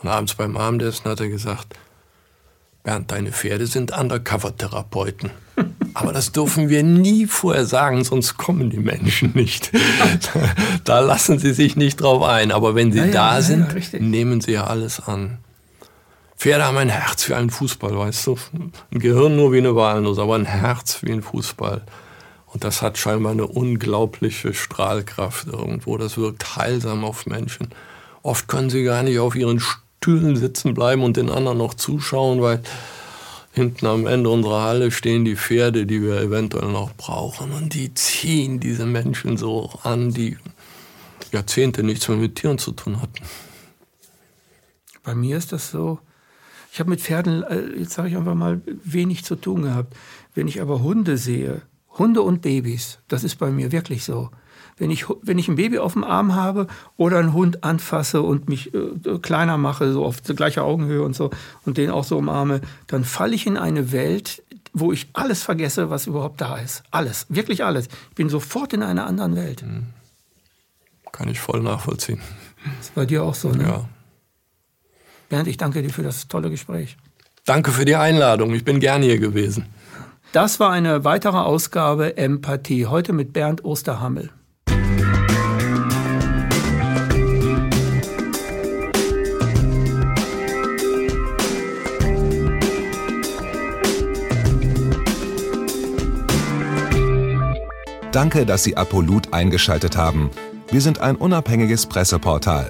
Und abends beim Abendessen hat er gesagt, Bernd, deine Pferde sind Undercover-Therapeuten. Aber das dürfen wir nie vorher sagen, sonst kommen die Menschen nicht. da lassen sie sich nicht drauf ein. Aber wenn sie ja, da ja, sind, ja, nehmen sie ja alles an. Pferde haben ein Herz wie ein Fußball, weißt du? Ein Gehirn nur wie eine Walnuss, aber ein Herz wie ein Fußball. Und das hat scheinbar eine unglaubliche Strahlkraft irgendwo. Das wirkt heilsam auf Menschen. Oft können sie gar nicht auf ihren Stühlen sitzen bleiben und den anderen noch zuschauen, weil hinten am Ende unserer Halle stehen die Pferde, die wir eventuell noch brauchen. Und die ziehen diese Menschen so an, die Jahrzehnte nichts mehr mit Tieren zu tun hatten. Bei mir ist das so. Ich habe mit Pferden, äh, jetzt sage ich einfach mal, wenig zu tun gehabt. Wenn ich aber Hunde sehe, Hunde und Babys, das ist bei mir wirklich so. Wenn ich, wenn ich ein Baby auf dem Arm habe oder einen Hund anfasse und mich äh, kleiner mache, so auf gleicher Augenhöhe und so, und den auch so umarme, dann falle ich in eine Welt, wo ich alles vergesse, was überhaupt da ist. Alles, wirklich alles. Ich bin sofort in einer anderen Welt. Hm. Kann ich voll nachvollziehen. ist bei dir auch so, ne? Ja. Bernd, ich danke dir für das tolle Gespräch. Danke für die Einladung. Ich bin gern hier gewesen. Das war eine weitere Ausgabe Empathie. Heute mit Bernd Osterhammel. Danke, dass Sie Apolut eingeschaltet haben. Wir sind ein unabhängiges Presseportal.